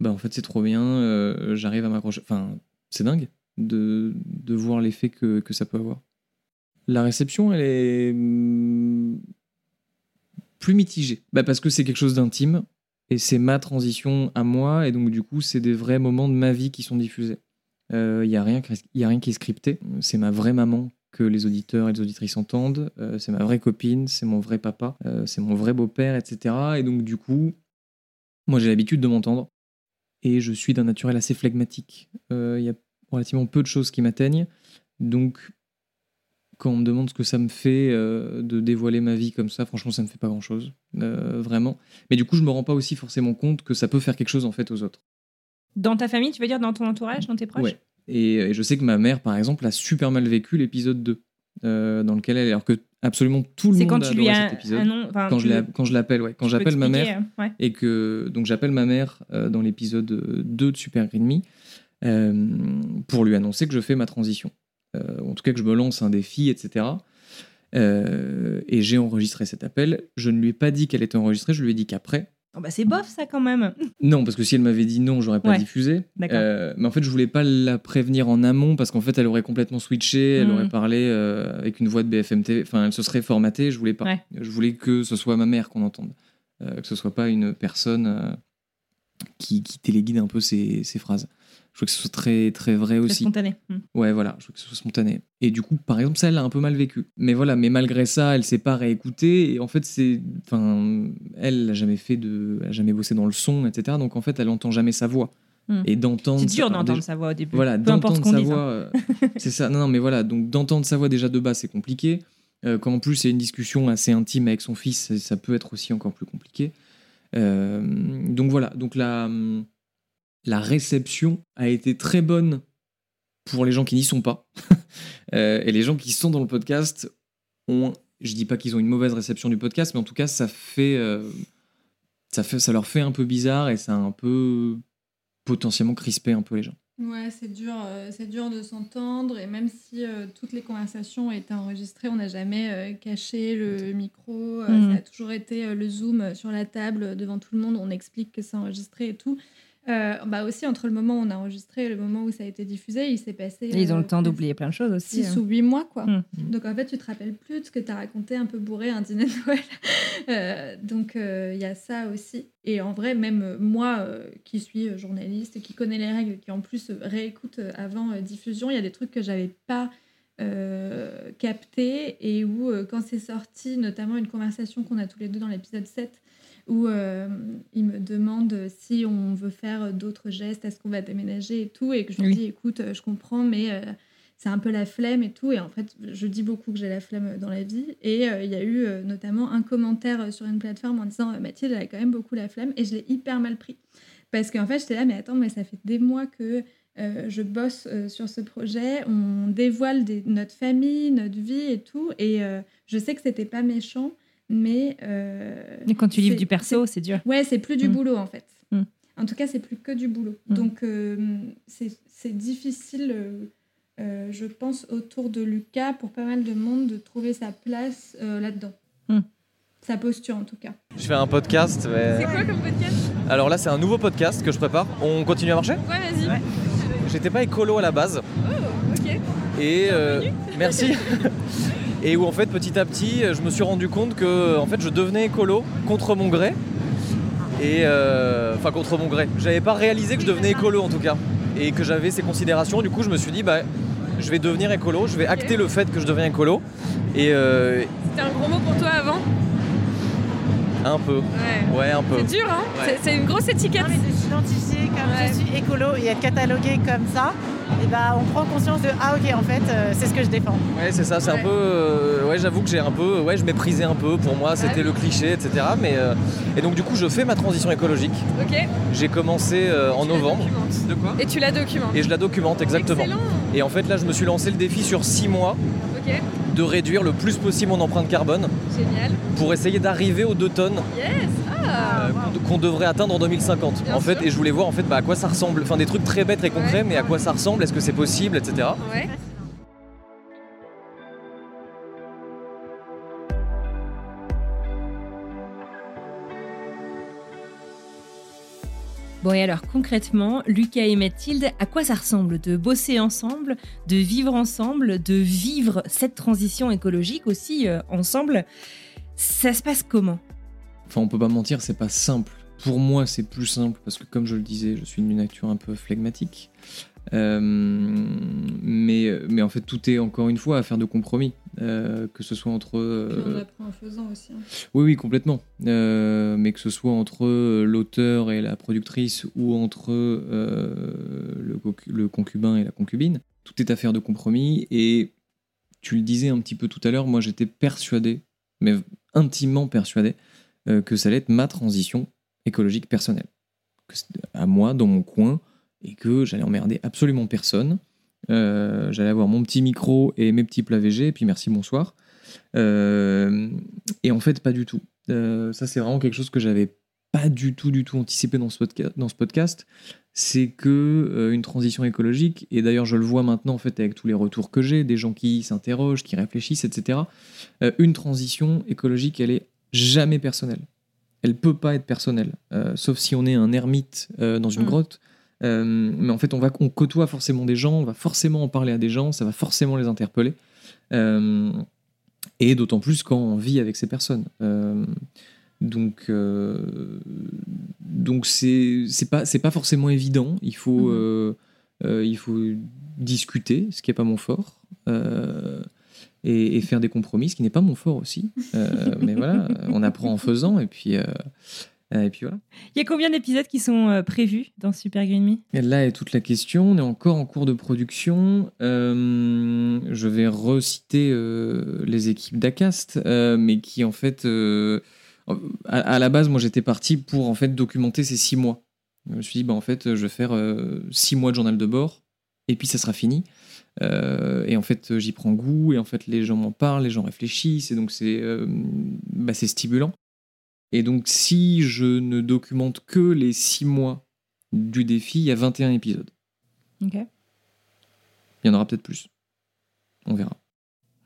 Speaker 4: bah, en fait, c'est trop bien. euh, J'arrive à m'accrocher. Enfin, c'est dingue de, de voir l'effet que, que ça peut avoir. La réception, elle est hum, plus mitigée. Bah, parce que c'est quelque chose d'intime et c'est ma transition à moi. Et donc, du coup, c'est des vrais moments de ma vie qui sont diffusés. Il n'y a, rien a rien qui est scripté. C'est ma vraie maman que les auditeurs et les auditrices entendent. Euh, c'est ma vraie copine, c'est mon vrai papa, euh, c'est mon vrai beau-père, etc. Et donc, du coup, moi, j'ai l'habitude de m'entendre. Et je suis d'un naturel assez phlegmatique. Euh, Il y a relativement peu de choses qui m'atteignent. Donc, quand on me demande ce que ça me fait euh, de dévoiler ma vie comme ça, franchement, ça me fait pas grand-chose, euh, vraiment. Mais du coup, je me rends pas aussi forcément compte que ça peut faire quelque chose en fait aux autres.
Speaker 8: Dans ta famille, tu veux dire dans ton entourage, dans tes proches?
Speaker 4: Ouais. Et, et je sais que ma mère, par exemple, a super mal vécu l'épisode 2, euh, dans lequel elle, alors que absolument tout le
Speaker 8: C'est
Speaker 4: monde
Speaker 8: quand
Speaker 4: a
Speaker 8: tu lui
Speaker 4: adoré cet épisode.
Speaker 8: nom,
Speaker 4: quand,
Speaker 8: tu
Speaker 4: je quand je l'appelle, ouais, quand j'appelle ma mère,
Speaker 8: ouais.
Speaker 4: et que donc j'appelle ma mère dans l'épisode 2 de Super Green Me pour lui annoncer que je fais ma transition, Euh, en tout cas que je me lance un défi, etc. Euh, et j'ai enregistré cet appel. Je ne lui ai pas dit qu'elle était enregistrée, je lui ai dit qu'après.
Speaker 8: Oh, bah, c'est bof ça quand même. [LAUGHS]
Speaker 4: Non, parce que si elle m'avait dit non, j'aurais pas
Speaker 8: Ouais.
Speaker 4: diffusé. Euh, mais en fait, je voulais pas la prévenir en amont parce qu'en fait, elle aurait complètement switché, elle
Speaker 8: Mhm.
Speaker 4: aurait parlé euh, avec une voix de BFM TV. Enfin, elle se serait formatée. Je voulais pas.
Speaker 8: Ouais.
Speaker 4: Je voulais que ce soit ma mère qu'on entende, Euh, que ce soit pas une personne euh, qui, qui téléguide un peu ses, ses phrases. Je veux que ce soit très très vrai aussi.
Speaker 8: spontané. Hmm.
Speaker 4: Ouais, voilà, je veux que ce soit spontané. Et du coup, par exemple, ça, elle l'a un peu mal vécu. Mais voilà, mais malgré ça, elle s'est pas réécoutée. Et en fait, c'est. Enfin, elle n'a jamais fait de. Elle a jamais bossé dans le son, etc. Donc en fait, elle entend jamais sa voix.
Speaker 8: Hmm.
Speaker 4: Et d'entendre.
Speaker 8: C'est dur d'entendre sa voix au début.
Speaker 4: Voilà, d'entendre sa
Speaker 8: dise.
Speaker 4: voix.
Speaker 8: hein.
Speaker 4: euh, [LAUGHS] c'est ça. Non, non, mais voilà. Donc d'entendre sa voix déjà de base, c'est compliqué. Euh, quand en plus, c'est une discussion assez intime avec son fils, ça- ça peut être aussi encore plus compliqué. Euh, donc voilà. Donc la. La réception a été très bonne pour les gens qui n'y sont pas. [LAUGHS] Euh, et les gens qui sont dans le podcast ont, je dis pas qu'ils ont une mauvaise réception du podcast, mais en tout cas, ça fait, euh, ça fait, ça leur fait un peu bizarre et ça a un peu potentiellement crispé un peu les gens.
Speaker 5: Ouais, c'est dur, euh, c'est dur de s'entendre et même si euh, toutes les conversations ont été enregistrées, on n'a jamais euh, caché le micro. euh,
Speaker 8: Mhm.
Speaker 5: Ça a toujours été euh, le zoom sur la table devant tout le monde. On explique que c'est enregistré et tout. Euh, bah aussi entre le moment où on a enregistré et le moment où ça a été diffusé, il s'est passé.
Speaker 8: Et ils ont
Speaker 5: euh,
Speaker 8: le temps d'oublier plein de choses aussi.
Speaker 5: 6
Speaker 8: hein.
Speaker 5: ou 8 mois, quoi.
Speaker 8: Mm.
Speaker 5: Donc en fait, tu te rappelles plus de ce que tu as raconté un peu bourré un dîner de Noël. [LAUGHS] Euh, donc il y a ça aussi. Et en vrai, même euh, moi euh, qui suis euh, journaliste, qui connais les règles, qui en plus euh, réécoute euh, avant euh, diffusion, il y a des trucs que j'avais pas euh, capté et où euh, quand c'est sorti, notamment une conversation qu'on a tous les deux dans l'épisode 7, où euh, il me demande si on veut faire d'autres gestes, est-ce qu'on va déménager et tout, et que je lui dis écoute, je comprends, mais euh, c'est un peu la flemme et tout. Et en fait, je dis beaucoup que j'ai la flemme dans la vie. Et euh, il y a eu notamment un commentaire sur une plateforme en disant Mathilde, elle a quand même beaucoup la flemme. Et je l'ai hyper mal pris. Parce qu'en fait, j'étais là, mais attends, mais ça fait des mois que euh, je bosse euh, sur ce projet. On dévoile des- notre famille, notre vie et tout. Et euh, je sais que c'était pas méchant, mais. euh,
Speaker 8: Et quand tu livres du perso, c'est dur.
Speaker 5: Ouais, c'est plus du
Speaker 8: Mm.
Speaker 5: boulot en fait.
Speaker 8: Mm.
Speaker 5: En tout cas, c'est plus que du boulot.
Speaker 8: Mm.
Speaker 5: Donc, euh, c'est difficile euh, je pense, autour de Lucas, pour pas mal de monde, de trouver sa place euh, là-dedans.
Speaker 8: Hmm.
Speaker 5: Sa posture, en tout cas.
Speaker 14: Je fais un podcast. mais-
Speaker 11: C'est quoi comme podcast?
Speaker 14: Alors là, c'est un nouveau podcast que je prépare. On continue à marcher?
Speaker 11: Ouais, vas-y.
Speaker 14: J'étais pas écolo à la base.
Speaker 11: Oh, ok.
Speaker 14: Et euh, merci. [LAUGHS] Et où en fait petit à petit je me suis rendu compte que en fait je devenais écolo contre mon gré. Et euh, enfin contre mon gré. J'avais pas réalisé que je devenais écolo en tout cas. Et que j'avais ces considérations. Du coup je me suis dit bah je vais devenir écolo, je vais acter le fait que je deviens écolo. Et euh,
Speaker 11: C'était un gros mot pour toi avant?
Speaker 14: Un peu.
Speaker 11: Ouais.
Speaker 14: Ouais un peu.
Speaker 11: C'est dur, hein
Speaker 14: Ouais.
Speaker 11: C'est- une grosse étiquette.
Speaker 13: Non, mais de s'identifier comme
Speaker 11: Ouais.
Speaker 13: je suis écolo et être catalogué comme ça, et bah, on prend conscience de ah ok en fait euh, c'est ce que je défends.
Speaker 14: Ouais, c'est ça, c'est un peu. euh, ouais, j'avoue que j'ai un peu. Ouais, je méprisais un peu. Pour moi, c'était
Speaker 11: oui.
Speaker 14: le cliché, etc. Mais, euh, et donc, du coup, je fais ma transition écologique.
Speaker 11: Ok.
Speaker 14: J'ai commencé euh, en
Speaker 11: Tu la
Speaker 14: novembre.
Speaker 11: documentes.
Speaker 14: De quoi?
Speaker 11: Et tu la documentes.
Speaker 14: Et je la documente, exactement.
Speaker 11: Excellent.
Speaker 14: Et en fait, là, je me suis lancé le défi sur 6 mois De réduire le plus possible mon empreinte carbone
Speaker 11: Génial.
Speaker 14: pour essayer d'arriver aux 2 tonnes
Speaker 11: Yes. Ah.
Speaker 14: euh, qu'on- qu'on devrait atteindre en 2050.
Speaker 11: Bien
Speaker 14: en fait,
Speaker 11: sûr.
Speaker 14: et je voulais voir en fait bah, à quoi ça ressemble. Enfin, des trucs très bêtes et concrets,
Speaker 11: Ouais.
Speaker 14: mais à quoi ça ressemble, est-ce que c'est possible, etc.
Speaker 11: Ouais.
Speaker 8: Bon et alors concrètement, Lucas et Mathilde, à quoi ça ressemble de bosser ensemble, de vivre ensemble, de vivre cette transition écologique aussi euh, ensemble? Ça se passe comment?
Speaker 4: Enfin, on peut pas mentir, c'est pas simple. Pour moi, c'est plus simple parce que, comme je le disais, je suis d'une nature un peu flegmatique. Euh, mais, mais en fait, tout est encore une fois affaire de compromis. Euh, que ce soit entre.
Speaker 5: On
Speaker 4: euh,
Speaker 5: apprend en faisant aussi. hein.
Speaker 4: oui, oui, complètement. Mais que ce soit entre l'auteur et la productrice ou entre le, concubin et la concubine, tout est affaire de compromis. Et tu le disais un petit peu tout à l'heure, moi j'étais persuadé, mais intimement persuadé, euh, que ça allait être ma transition écologique personnelle. Que à moi, dans mon coin, et que j'allais emmerder absolument personne. Euh, j'allais avoir mon petit micro et mes petits plats végés, et puis merci, bonsoir. Euh, et en fait, pas du tout. Euh, ça, c'est vraiment quelque chose que j'avais pas du tout, du tout anticipé dans ce, podca- dans ce podcast. C'est que une transition écologique, et d'ailleurs, je le vois maintenant en fait avec tous les retours que j'ai, des gens qui s'interrogent, qui réfléchissent, etc. une transition écologique, elle est jamais personnelle. Elle peut pas être personnelle, sauf si on est un ermite dans une
Speaker 8: Mm.
Speaker 4: grotte. Euh, mais en fait, on, va, on côtoie forcément des gens, on va forcément en parler à des gens, ça va forcément les interpeller. Euh, et d'autant plus quand on vit avec ces personnes. Euh, donc, donc c'est pas c'est pas forcément évident. Il faut
Speaker 8: Mhm.
Speaker 4: il faut discuter, ce qui est pas mon fort, et, et faire des compromis, ce qui n'est pas mon fort aussi. Mais voilà, on apprend en faisant, et puis et puis voilà.
Speaker 8: Il y a combien d'épisodes qui sont euh, prévus dans Super Green Me?
Speaker 4: Et là est toute la question. On est encore en cours de production. Euh, je vais reciter euh, les équipes d'Acast, euh, mais qui en fait, euh, à, à la base, moi j'étais parti pour en fait documenter ces six mois. Je me suis dit, bah, en fait, je vais faire euh, six mois de journal de bord, et puis ça sera fini. Euh, et en fait, j'y prends goût, et en fait, les gens m'en parlent, les gens réfléchissent, et donc c'est euh, bah, c'est stimulant. Et donc, si je ne documente que les six mois du défi, il y a 21 épisodes.
Speaker 8: Ok.
Speaker 4: Il y en aura peut-être plus. On verra.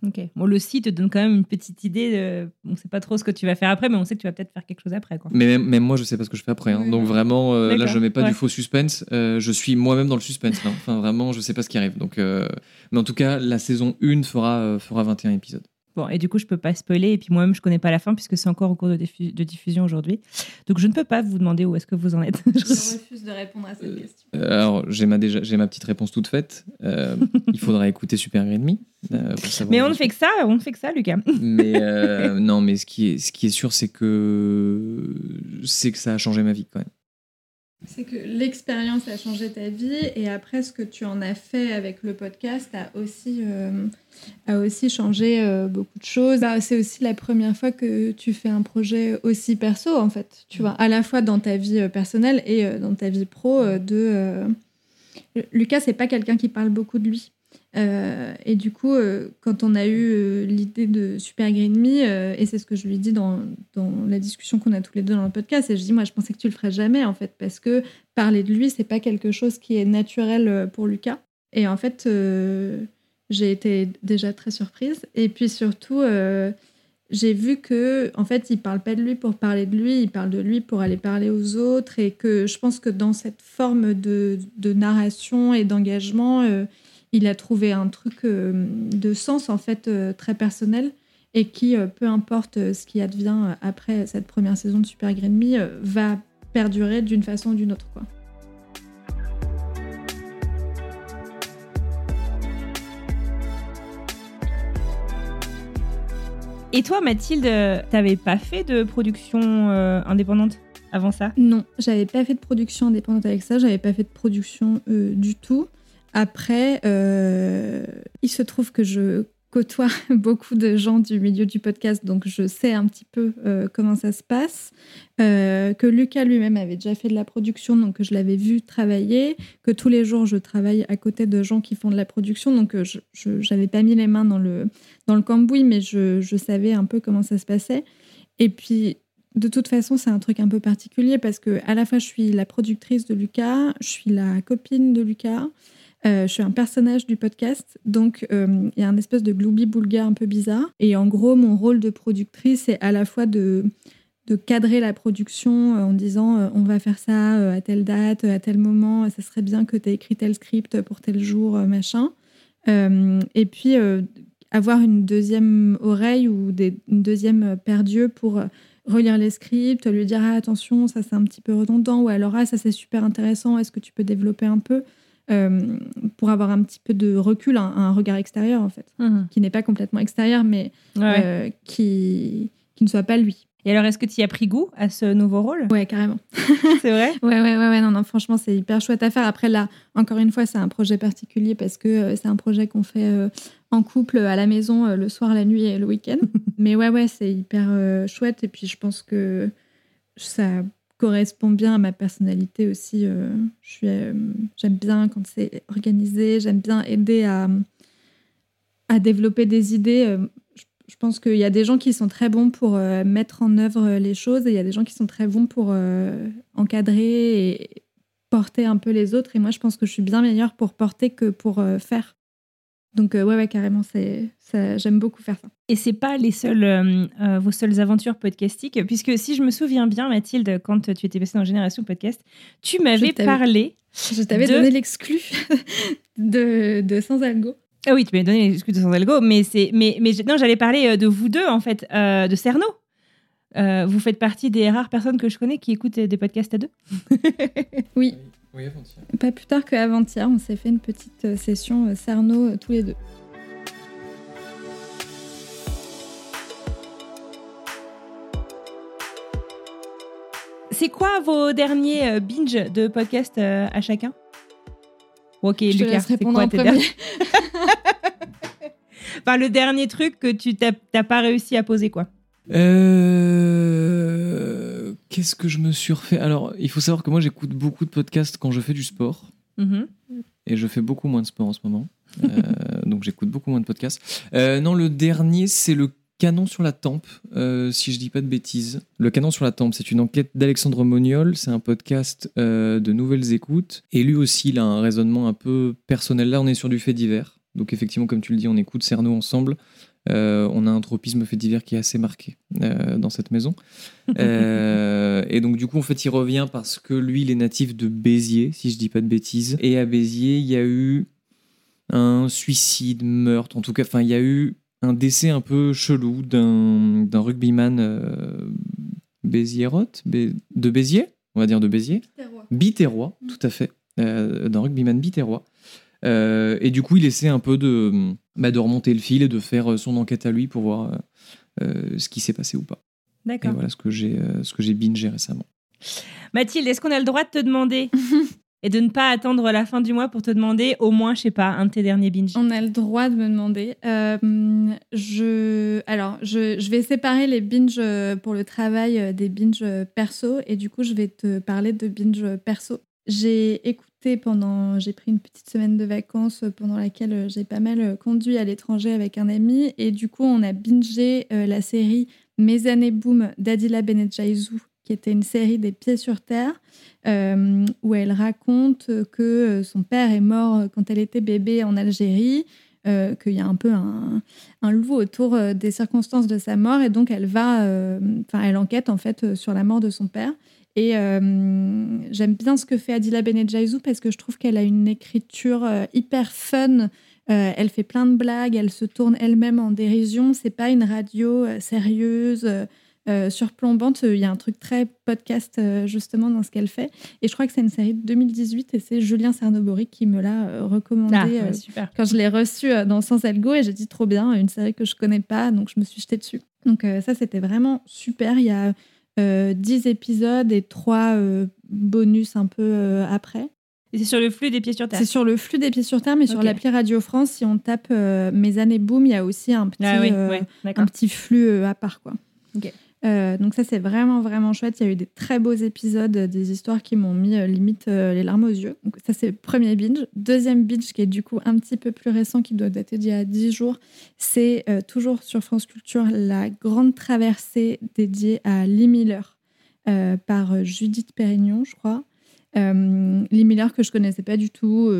Speaker 8: Ok. Bon, le site te donne quand même une petite idée. De... On ne sait pas trop ce que tu vas faire après, mais on sait que tu vas peut-être faire quelque chose après. Quoi.
Speaker 4: Mais même, même moi, je sais pas ce que je fais après. hein. Donc vraiment, euh, là, je mets pas
Speaker 8: ouais.
Speaker 4: du faux suspense. Euh, je suis moi-même dans le suspense. là. Enfin, vraiment, je sais pas ce qui arrive. Donc, euh, Mais en tout cas, la saison 1 fera, fera 21 épisodes.
Speaker 8: Bon, et du coup, je peux pas spoiler. Et puis moi-même, je connais pas la fin puisque c'est encore au cours de, diffu- de diffusion aujourd'hui. Donc, je ne peux pas vous demander où est-ce que vous en êtes.
Speaker 5: Je [LAUGHS] refuse de répondre à cette question.
Speaker 4: Euh, alors, j'ai ma, déjà, j'ai ma petite réponse toute faite. Euh, il faudra écouter Super Me. euh,
Speaker 8: mais on ne fait que ça, on ne fait que ça, Lucas.
Speaker 4: Mais euh, [LAUGHS] non, mais ce qui est, ce qui est sûr, c'est que c'est que ça a changé ma vie quand même.
Speaker 5: C'est que l'expérience a changé ta vie et après ce que tu en as fait avec le podcast a aussi, euh, changé euh, beaucoup de choses. Bah, c'est aussi la première fois que tu fais un projet aussi perso en fait, tu vois, à la fois dans ta vie euh, personnelle et dans ta vie pro de... Lucas, c'est pas quelqu'un qui parle beaucoup de lui. Euh, et du coup, euh, quand on a eu euh, l'idée de Super Green Me, et c'est ce que je lui dis dans, la discussion qu'on a tous les deux dans le podcast, et je dis, moi, je pensais que tu le ferais jamais, en fait, parce que parler de lui, c'est pas quelque chose qui est naturel pour Lucas. Et en fait, j'ai été déjà très surprise. Et puis surtout, j'ai vu que en fait, il parle pas de lui pour parler de lui, il parle de lui pour aller parler aux autres. Et que je pense que dans cette forme de, narration et d'engagement, il a trouvé un truc euh, de sens en fait euh, très personnel et qui, euh, peu importe ce qui advient après cette première saison de Super Green Me, va perdurer d'une façon ou d'une autre. Quoi.
Speaker 8: Et toi, Mathilde, t'avais pas fait de production euh, indépendante avant ça?
Speaker 5: Non, j'avais pas fait de production indépendante avec ça, j'avais pas fait de production euh, du tout. Après, euh, il se trouve que je côtoie [LAUGHS] beaucoup de gens du milieu du podcast, donc je sais un petit peu euh, comment ça se passe. Euh, que Lucas lui-même avait déjà fait de la production, donc je l'avais vu travailler. Que tous les jours, je travaille à côté de gens qui font de la production, donc je n'avais pas mis les mains dans le, dans le cambouis, mais je, je savais un peu comment ça se passait. Et puis, de toute façon, c'est un truc un peu particulier parce que à la fois, je suis la productrice de Lucas, je suis la copine de Lucas. Euh, je suis un personnage du podcast, donc euh, il y a un espèce de gloubi-boulga un peu bizarre. Et en gros, mon rôle de productrice, c'est à la fois de, cadrer la production euh, en disant on va faire ça à telle date, à tel moment, ça serait bien que tu aies écrit tel script pour tel jour, machin. Et puis avoir une deuxième oreille ou une deuxième paire d'yeux pour relire les scripts, lui dire ah, attention, ça c'est un petit peu redondant, ou alors ah, ça c'est super intéressant, est-ce que tu peux développer un peu? Euh, pour avoir un petit peu de recul, un, un regard extérieur en fait,
Speaker 8: Mhm.
Speaker 5: qui n'est pas complètement extérieur, mais
Speaker 8: Ouais.
Speaker 5: euh, qui, qui ne soit pas lui.
Speaker 8: Et alors, est-ce que tu y as pris goût à ce nouveau rôle?
Speaker 5: Ouais, carrément. [LAUGHS]
Speaker 8: C'est vrai?
Speaker 5: Ouais, ouais, ouais, ouais, non, non, franchement, c'est hyper chouette à faire. Après, là, encore une fois, c'est un projet particulier parce que euh, c'est un projet qu'on fait euh, en couple à la maison euh, le soir, la nuit et le week-end. [LAUGHS] Mais ouais, ouais, c'est hyper chouette. Et puis, je pense que ça correspond bien à ma personnalité aussi. euh, euh, j'aime bien quand c'est organisé, j'aime bien aider à, à développer des idées. Euh, je, pense qu'il y a des gens qui sont très bons pour mettre en œuvre les choses et il y a des gens qui sont très bons pour encadrer et porter un peu les autres. Et moi, je pense que je suis bien meilleure pour porter que pour faire. Donc, euh, ouais, ouais, carrément, c'est, ça, j'aime beaucoup faire ça.
Speaker 8: Et c'est pas les seules, euh, euh, vos seules aventures podcastiques, puisque si je me souviens bien, Mathilde, quand tu étais passée dans Génération Podcast, tu m'avais parlé.
Speaker 5: Je t'avais
Speaker 8: de-
Speaker 5: donné l'exclu [LAUGHS] de, de Sans Algo.
Speaker 8: Ah oui, tu m'avais donné l'excuse de Sans Algo, mais c'est, mais, mais non, j'allais parler de vous deux en fait, euh, de Cerno. Euh, vous faites partie des rares personnes que je connais qui écoutent des podcasts à deux.
Speaker 5: Oui,
Speaker 4: Oui, avant-hier.
Speaker 5: pas plus tard qu'avant-hier, on s'est fait une petite euh, session euh, Cerno euh, tous les deux.
Speaker 8: C'est quoi vos derniers euh, binge de podcast euh, à chacun? Ok,
Speaker 5: Je
Speaker 8: Lucas, c'est quoi tes derniers [LAUGHS] Enfin, le dernier truc que tu t'as t'as pas réussi à poser, quoi?
Speaker 4: Euh, Qu'est-ce que je me suis refait? Alors, il faut savoir que moi, j'écoute beaucoup de podcasts quand je fais du sport.
Speaker 8: Mhm.
Speaker 4: Et je fais beaucoup moins de sport en ce moment. Euh, [LAUGHS] donc, j'écoute beaucoup moins de podcasts. Euh, non, le dernier, c'est le Canon sur la tempe, euh, si je dis pas de bêtises. Le Canon sur la tempe, c'est une enquête d'Alexandre Moniol. C'est un podcast euh, de nouvelles écoutes. Et lui aussi, il a un raisonnement un peu personnel. Là, on est sur du fait divers. Donc, effectivement, comme tu le dis, on écoute Cerno ensemble. Euh, on a un tropisme fait divers qui est assez marqué euh, dans cette maison. Euh, et donc, du coup, en fait, il revient parce que lui, il est natif de Béziers, si je dis pas de bêtises. Et à Béziers, il y a eu un suicide, meurtre, en tout cas, enfin, il y a eu un décès un peu chelou d'un rugbyman euh, béziérote, Bé- de Béziers, on va dire de Béziers. Biterrois, tout à fait. Euh, d'un rugbyman biterrois. Euh, et du coup, il essaie un peu de, bah, de remonter le fil et de faire euh, son enquête à lui pour voir euh, ce qui s'est passé ou pas. Et
Speaker 8: D'accord.
Speaker 4: voilà ce que j'ai ce que j'ai bingé récemment.
Speaker 8: Mathilde, est-ce qu'on a le droit de te demander [LAUGHS] et de ne pas attendre la fin du mois pour te demander au moins, je sais pas, un de tes derniers binges?
Speaker 5: On a le droit de me demander. Euh, je, alors, je, je vais séparer les binges pour le travail des binges perso et du coup, je vais te parler de binges perso. J'ai écouté pendant, j'ai pris une petite semaine de vacances euh, pendant laquelle euh, j'ai pas mal euh, conduit à l'étranger avec un ami et du coup, on a bingé la série Mes années boom d'Adila Benedjaizou qui était une série des pieds sur terre, où elle raconte que son père est mort quand elle était bébé en Algérie, qu'il y a un peu un, loup autour des circonstances de sa mort, et donc elle va, enfin, elle enquête en fait sur la mort de son père. Et euh, j'aime bien ce que fait Adila Benedjaizou parce que je trouve qu'elle a une écriture euh, hyper fun. Euh, elle fait plein de blagues, elle se tourne elle-même en dérision. C'est pas une radio sérieuse, euh, surplombante. Il y a un truc très podcast justement dans ce qu'elle fait. Et je crois que c'est une série de 2018 et c'est Julien Cernobori qui me l'a recommandé
Speaker 8: Ah, ouais, super.
Speaker 5: quand je l'ai reçu euh, dans Sans Algo et j'ai dit trop bien, une série que je connais pas, donc je me suis jetée dessus. Donc ça c'était vraiment super. Il y a 10 épisodes et 3 bonus un peu euh, après.
Speaker 8: Et c'est sur le flux des pieds sur terre.
Speaker 5: C'est sur le flux des pieds sur terre, mais sur l'appli Radio France, si on tape euh, Mes années boom, il y a aussi un petit,
Speaker 8: Ah oui,
Speaker 5: euh,
Speaker 8: ouais, d'accord.
Speaker 5: un petit flux euh, à part. Quoi. Euh, donc ça, c'est vraiment, vraiment chouette. Il y a eu des très beaux épisodes, euh, des histoires qui m'ont mis euh, limite les larmes aux yeux. Donc ça, c'est le premier binge. Deuxième binge, qui est du coup un petit peu plus récent, qui doit dater d'il y a 10 jours, c'est toujours sur France Culture, la grande traversée dédiée à Lee Miller par Judith Pérignon, je crois. Lee Miller que je connaissais pas du tout.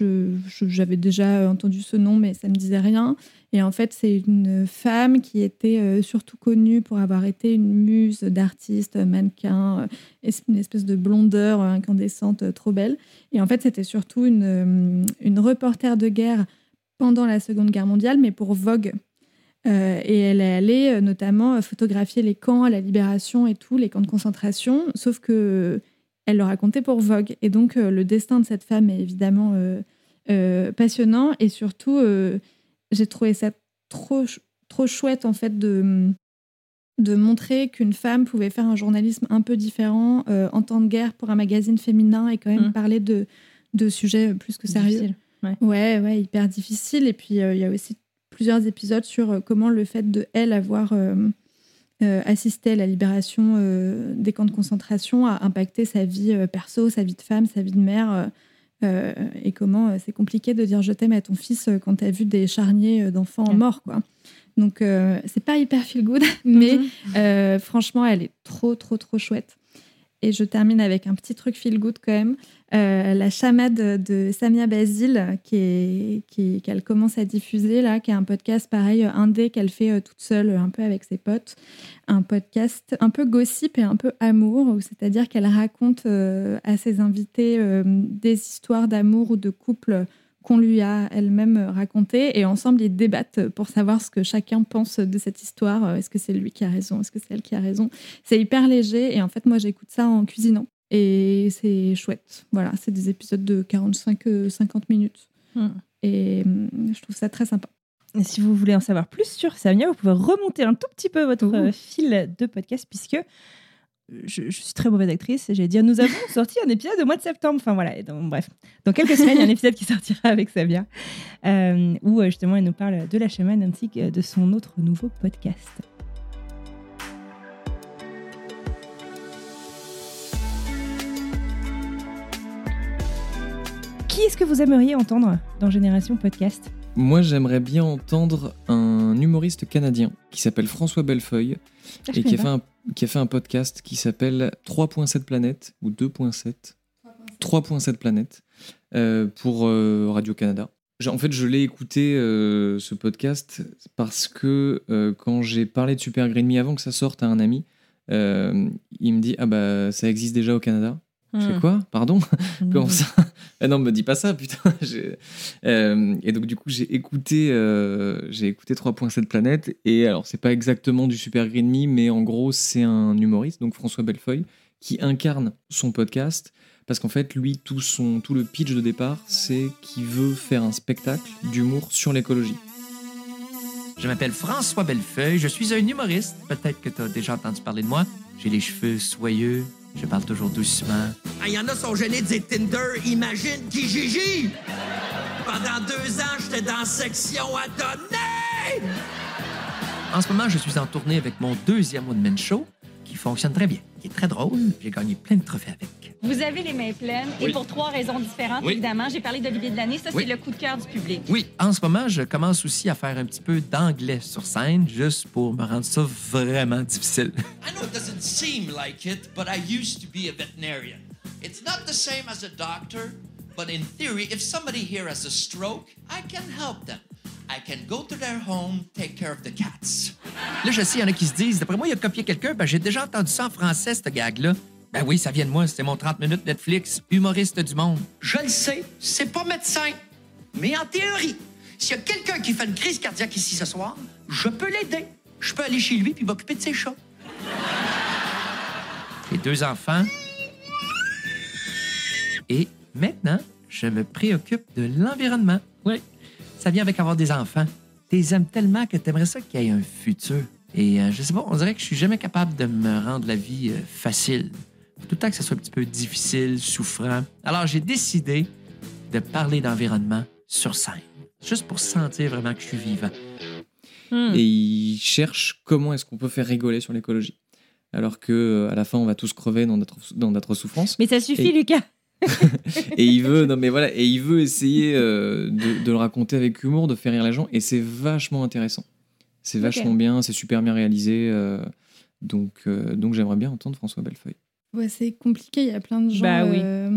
Speaker 5: Euh, J'avais déjà entendu ce nom, mais ça me disait rien. Et en fait, c'est une femme qui était euh, surtout connue pour avoir été une muse d'artiste, mannequin, euh, et c'est une espèce de blondeur euh, incandescente, euh, trop belle. Et en fait, c'était surtout une, euh, une reporter de guerre pendant la Seconde Guerre mondiale, mais pour Vogue. Euh, et elle est allée euh, notamment euh, photographier les camps, la libération et tout, les camps de concentration, sauf que euh, elle le racontait pour Vogue. Et donc, euh, le destin de cette femme est évidemment euh, euh, passionnant. Et surtout, j'ai trouvé ça trop, trop chouette, en fait, de, de montrer qu'une femme pouvait faire un journalisme un peu différent euh, en temps de guerre pour un magazine féminin et quand même
Speaker 8: Mm.
Speaker 5: parler de, de sujets plus que sérieux.
Speaker 8: Ouais.
Speaker 5: ouais, ouais, hyper difficile. Et puis, euh, il y a aussi plusieurs épisodes sur euh, comment le fait de elle avoir euh, assisté à la libération euh, des camps de concentration a impacté sa vie euh, perso, sa vie de femme, sa vie de mère. euh, et comment euh, c'est compliqué de dire je t'aime à ton fils euh, quand tu as vu des charniers d'enfants morts. Quoi. Donc, c'est pas hyper feel good, [LAUGHS] mais
Speaker 8: Mhm.
Speaker 5: franchement, elle est trop, trop, trop chouette. Et je termine avec un petit truc feel good quand même. Euh, la chamade de Samia Basile, qui qu'elle commence à diffuser là, qui est un podcast pareil, euh, indé qu'elle fait euh, toute seule, un peu avec ses potes. Un podcast un peu gossip et un peu amour, c'est-à-dire qu'elle raconte à ses invités des histoires d'amour ou de couple qu'on lui a elle-même racontées. Et ensemble, ils débattent pour savoir ce que chacun pense de cette histoire. Euh, Est-ce que c'est lui qui a raison? Est-ce que c'est elle qui a raison? C'est hyper léger. Et en fait, moi, j'écoute ça en cuisinant. Et c'est chouette. Voilà, c'est des épisodes de 45-50 minutes.
Speaker 8: Hmm.
Speaker 5: Et hum, je trouve ça très sympa.
Speaker 8: Et si vous voulez en savoir plus sur Samia, vous pouvez remonter un tout petit peu votre
Speaker 5: Ouh.
Speaker 8: euh, fil de podcast puisque euh, je, suis très mauvaise actrice j'ai dit nous avons [LAUGHS] sorti un épisode au mois de septembre. Enfin voilà, bref. Dans quelques semaines, il y a un épisode qui sortira avec Samia euh, où euh, justement elle nous parle de la chamane ainsi que de son autre nouveau podcast. Qui est-ce que vous aimeriez entendre dans Génération Podcast?
Speaker 4: Moi, j'aimerais bien entendre un humoriste canadien qui s'appelle François Bellefeuille
Speaker 8: Ah,
Speaker 4: et qui a, fait un, qui a fait un podcast qui s'appelle 3.7 planètes ou 2.7 3.7 planètes euh, pour euh, Radio-Canada. En fait, je l'ai écouté euh, ce podcast parce que quand j'ai parlé de Super Green Me avant que ça sorte à un ami, il me dit Ah bah ça existe déjà au Canada. Je fais
Speaker 8: Hmm.
Speaker 4: quoi? Pardon? Comment
Speaker 8: Hmm.
Speaker 4: ça? Ah non, me dis pas ça, putain. [LAUGHS] Euh, et donc du coup, j'ai écouté, euh, j'ai écouté 3.7 planètes. Et alors, c'est pas exactement du Super Green Me, mais en gros, c'est un humoriste, donc François Bellefeuille, qui incarne son podcast. Parce qu'en fait, lui, tout, son, tout le pitch de départ, c'est qu'il veut faire un spectacle d'humour sur l'écologie.
Speaker 15: Je m'appelle François Bellefeuille, je suis un humoriste. Peut-être que tu as déjà entendu parler de moi. J'ai les cheveux soyeux, je parle toujours doucement.
Speaker 16: Il y en a sont gênés de dire Tinder, imagine Kijiji! Pendant deux ans, j'étais dans section à donner!
Speaker 15: En ce moment, je suis en tournée avec mon deuxième one-man show qui fonctionne très bien. qui est très drôle. J'ai gagné plein de trophées avec.
Speaker 17: Vous avez les mains pleines
Speaker 15: Oui.
Speaker 17: et pour trois raisons différentes,
Speaker 15: Oui.
Speaker 17: évidemment. J'ai parlé d'Olivier de l'année, ça
Speaker 15: Oui.
Speaker 17: c'est le coup de cœur du public.
Speaker 15: Oui, en ce moment, je commence aussi à faire un petit peu d'anglais sur scène, juste pour me rendre ça vraiment difficile. [LAUGHS]
Speaker 16: I know it doesn't seem like it, but I used to be a veterinarian. It's not the same as a doctor, but in theory, if somebody here has a stroke, I can help them. I can go to their home, take care of the cats.
Speaker 15: Là, je sais, il y en a qui se disent, d'après moi, il a copié quelqu'un, ben, j'ai déjà entendu ça en français, ce gag-là. Ben oui, ça vient de moi, c'était mon 30 minutes Netflix, humoriste du monde.
Speaker 16: Je le sais, c'est pas médecin. Mais en théorie, s'il y a quelqu'un qui fait une crise cardiaque ici ce soir, je peux l'aider. Je peux aller chez lui puis m'occuper de ses chats.
Speaker 15: J'ai deux enfants. Et maintenant, je me préoccupe de l'environnement. Oui, ça vient avec avoir des enfants. Tu les aimes tellement que tu aimerais ça qu'il y ait un futur. Et euh, je sais pas, on dirait que je suis jamais capable de me rendre la vie euh, facile. Tout le temps que ça soit un petit peu difficile, souffrant. Alors, j'ai décidé de parler d'environnement sur scène. Juste pour sentir vraiment que je suis vivant.
Speaker 8: Hmm.
Speaker 4: Et il cherche comment est-ce qu'on peut faire rigoler sur l'écologie. Alors que euh, à la fin, on va tous crever dans notre, dans notre souffrance.
Speaker 8: Mais ça suffit,
Speaker 4: Et-
Speaker 8: Lucas. [LAUGHS]
Speaker 4: et il veut, non mais voilà, et il veut essayer euh, de, de le raconter avec humour, de faire rire les gens, et c'est vachement intéressant. C'est vachement bien, c'est super bien réalisé. euh, donc, euh, donc j'aimerais bien entendre François Bellefeuille.
Speaker 5: Ouais, c'est compliqué, il y a plein de gens
Speaker 8: Bah oui.
Speaker 5: euh,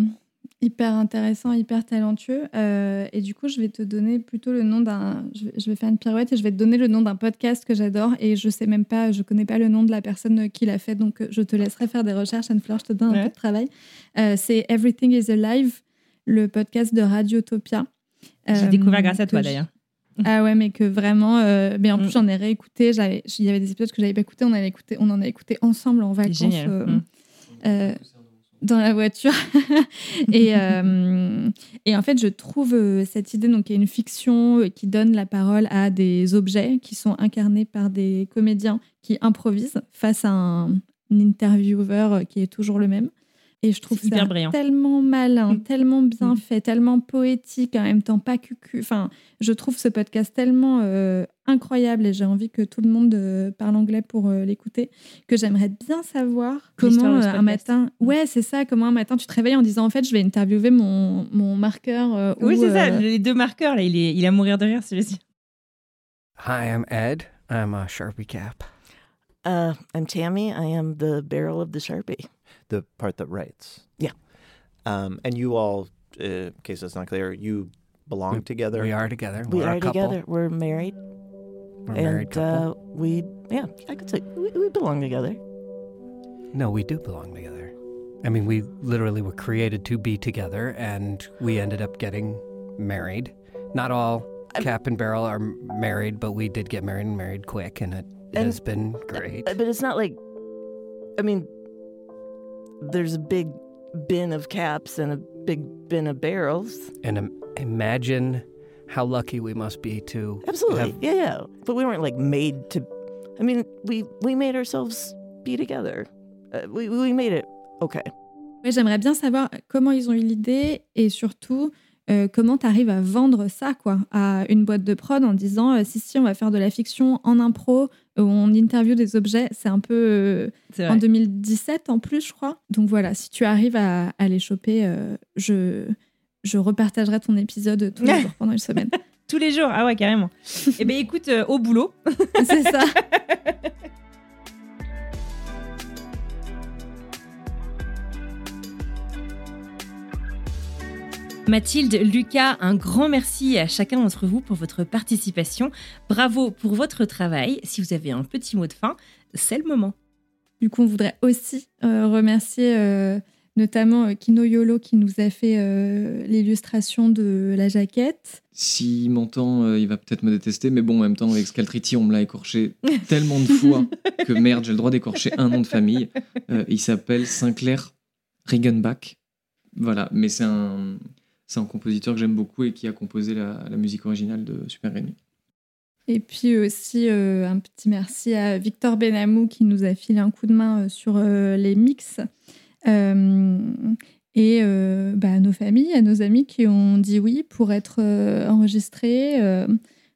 Speaker 5: hyper intéressants, hyper talentueux. Euh, et du coup, je vais te donner plutôt le nom d'un. Je vais, je vais faire une pirouette et je vais te donner le nom d'un podcast que j'adore. Et je sais même pas, je connais pas le nom de la personne qui l'a fait, donc je te laisserai faire des recherches, Anne-Fleur, je te donne un
Speaker 8: Ouais.
Speaker 5: peu de travail. Euh, c'est Everything is Alive, le podcast de Radiotopia.
Speaker 8: J'ai
Speaker 5: Euh,
Speaker 8: découvert grâce à toi, d'ailleurs. [LAUGHS]
Speaker 5: Ah ouais, mais que vraiment. euh, mais en
Speaker 8: Mm.
Speaker 5: plus, j'en ai réécouté. Il y avait des épisodes que j'avais pas écoutés. On, avait écouté, on en a écouté ensemble en vacances. euh,
Speaker 8: Mm.
Speaker 5: euh, dans la voiture. [LAUGHS] et, euh, et en fait, je trouve euh, cette idée, donc, qui est une fiction euh, qui donne la parole à des objets qui sont incarnés par des comédiens qui improvisent face à un, un intervieweur euh, qui est toujours le même. Et je trouve ça
Speaker 8: brillant.
Speaker 5: tellement malin,
Speaker 8: Mm.
Speaker 5: tellement bien fait, tellement poétique, en même temps pas cucu. Enfin, je trouve ce podcast tellement euh, incroyable et j'ai envie que tout le monde euh, parle anglais pour euh, l'écouter, que j'aimerais bien savoir comment euh, un matin, ouais, c'est ça, comment un matin tu te réveilles en disant en fait je vais interviewer mon, mon marqueur. euh,
Speaker 8: Oui,
Speaker 5: ou,
Speaker 8: c'est ça,
Speaker 5: euh,
Speaker 8: les deux marqueurs, là, il est, il est à mourir de rire, celui-ci.
Speaker 18: Hi, I'm Ed. I'm a Sharpie cap.
Speaker 19: Uh, I'm Tammy. I am the barrel of the Sharpie.
Speaker 20: The part that writes.
Speaker 19: Yeah.
Speaker 20: Um, and you all, uh, in case that's not clear, you belong
Speaker 18: We-
Speaker 20: together.
Speaker 18: we are together.
Speaker 19: We
Speaker 18: We're a
Speaker 19: are
Speaker 18: couple.
Speaker 19: together. We're married.
Speaker 18: We're a
Speaker 19: and
Speaker 18: married couple.
Speaker 19: Uh, we, yeah, I could say we, we belong together.
Speaker 18: No, we do belong together. I mean, we literally were created to be together, and we ended up getting married. Not all Cap and Barrel are married, but we did get married and married quick, and it
Speaker 19: And-
Speaker 18: has been great.
Speaker 19: Uh, But it's not like, I mean, there's a big bin of caps and a big bin of barrels.
Speaker 18: And im- imagine how lucky we must be to
Speaker 19: Absolutely.
Speaker 18: have
Speaker 19: Yeah, yeah. But we weren't like made to. I mean, we we made ourselves be together. Uh, we we made it okay.
Speaker 5: J'aimerais bien savoir comment ils ont eu l'idée et surtout euh, comment tu arrives à vendre ça quoi, à une boîte de prod en disant euh, si, si, on va faire de la fiction en impro, euh, où on interview des objets. C'est un peu euh, en
Speaker 8: vrai.
Speaker 5: 2017 en plus, je crois. Donc voilà, si tu arrives à, à les choper, euh, je, je repartagerai ton épisode tous les [LAUGHS] jours pendant une semaine.
Speaker 8: Tous les jours, ah ouais, carrément. Eh bien, écoute, euh, au boulot. [LAUGHS]
Speaker 5: C'est ça. [LAUGHS]
Speaker 8: Mathilde, Lucas, un grand merci à chacun d'entre vous pour votre participation. Bravo pour votre travail. Si vous avez un petit mot de fin, c'est le moment.
Speaker 5: Du coup, on voudrait aussi euh, remercier euh, notamment euh, Kino Yolo qui nous a fait euh, l'illustration de la jaquette.
Speaker 4: S'il m'entend, euh, il va peut-être me détester, mais bon, en même temps, avec Scaltriti, on me l'a écorché [LAUGHS] tellement de fois que merde, j'ai le droit d'écorcher un nom de famille. Euh, il s'appelle Sinclair Regenbach. Voilà, mais c'est un, c'est un compositeur que j'aime beaucoup et qui a composé la, la musique originale de Super Granny.
Speaker 5: Et puis aussi euh, un petit merci à Victor Benamou qui nous a filé un coup de main euh, sur euh, les mix. Euh, et euh, bah, à nos familles, à nos amis qui ont dit oui pour être euh, enregistrés, euh,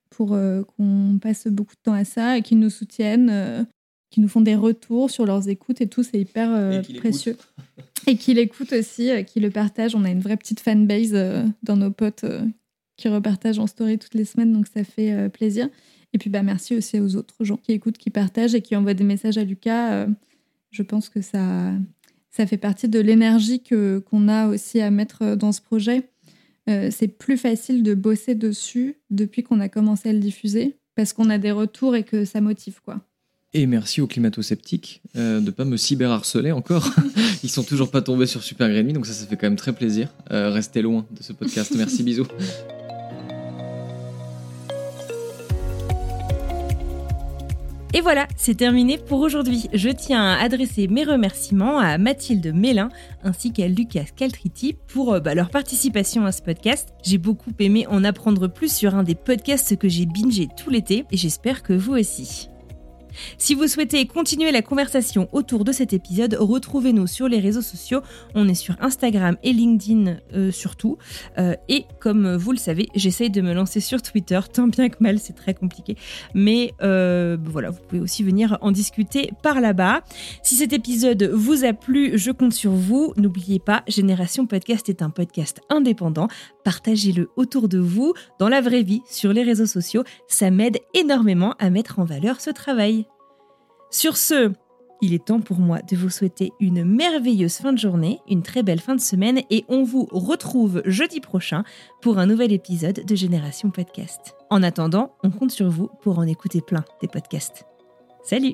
Speaker 5: pour euh, qu'on passe beaucoup de temps à ça et qui nous soutiennent, euh, qui nous font des retours sur leurs écoutes et tout, c'est hyper euh, précieux. [LAUGHS] Et qui l'écoutent aussi, euh, qui le partagent. On a une vraie petite fanbase euh, dans nos potes euh, qui repartagent en story toutes les semaines, donc ça fait plaisir. Et puis bah, merci aussi aux autres gens qui écoutent, qui partagent et qui envoient des messages à Lucas. Je pense que ça, ça fait partie de l'énergie que, qu'on a aussi à mettre dans ce projet. C'est plus facile de bosser dessus depuis qu'on a commencé à le diffuser parce qu'on a des retours et que ça motive quoi.
Speaker 4: Et merci aux climato-sceptiques euh, de pas me cyberharceler encore. [LAUGHS] Ils sont toujours pas tombés sur Super Green Me, donc ça, ça fait quand même très plaisir. Euh, restez loin de ce podcast. Merci, bisous.
Speaker 8: Et voilà, c'est terminé pour aujourd'hui. Je tiens à adresser mes remerciements à Mathilde Mélin ainsi qu'à Lucas Caltriti pour euh, bah, leur participation à ce podcast. J'ai beaucoup aimé en apprendre plus sur un des podcasts que j'ai bingé tout l'été et j'espère que vous aussi. Si vous souhaitez continuer la conversation autour de cet épisode, retrouvez-nous sur les réseaux sociaux. On est sur Instagram et LinkedIn euh, surtout. Euh, et comme vous le savez, j'essaye de me lancer sur Twitter, tant bien que mal, c'est très compliqué. Mais euh, voilà, vous pouvez aussi venir en discuter par là-bas. Si cet épisode vous a plu, je compte sur vous. N'oubliez pas, Génération Podcast est un podcast indépendant. Partagez-le autour de vous, dans la vraie vie, sur les réseaux sociaux. Ça m'aide énormément à mettre en valeur ce travail. Sur ce, il est temps pour moi de vous souhaiter une merveilleuse fin de journée, une très belle fin de semaine et on vous retrouve jeudi prochain pour un nouvel épisode de Génération Podcast. En attendant, on compte sur vous pour en écouter plein des podcasts. Salut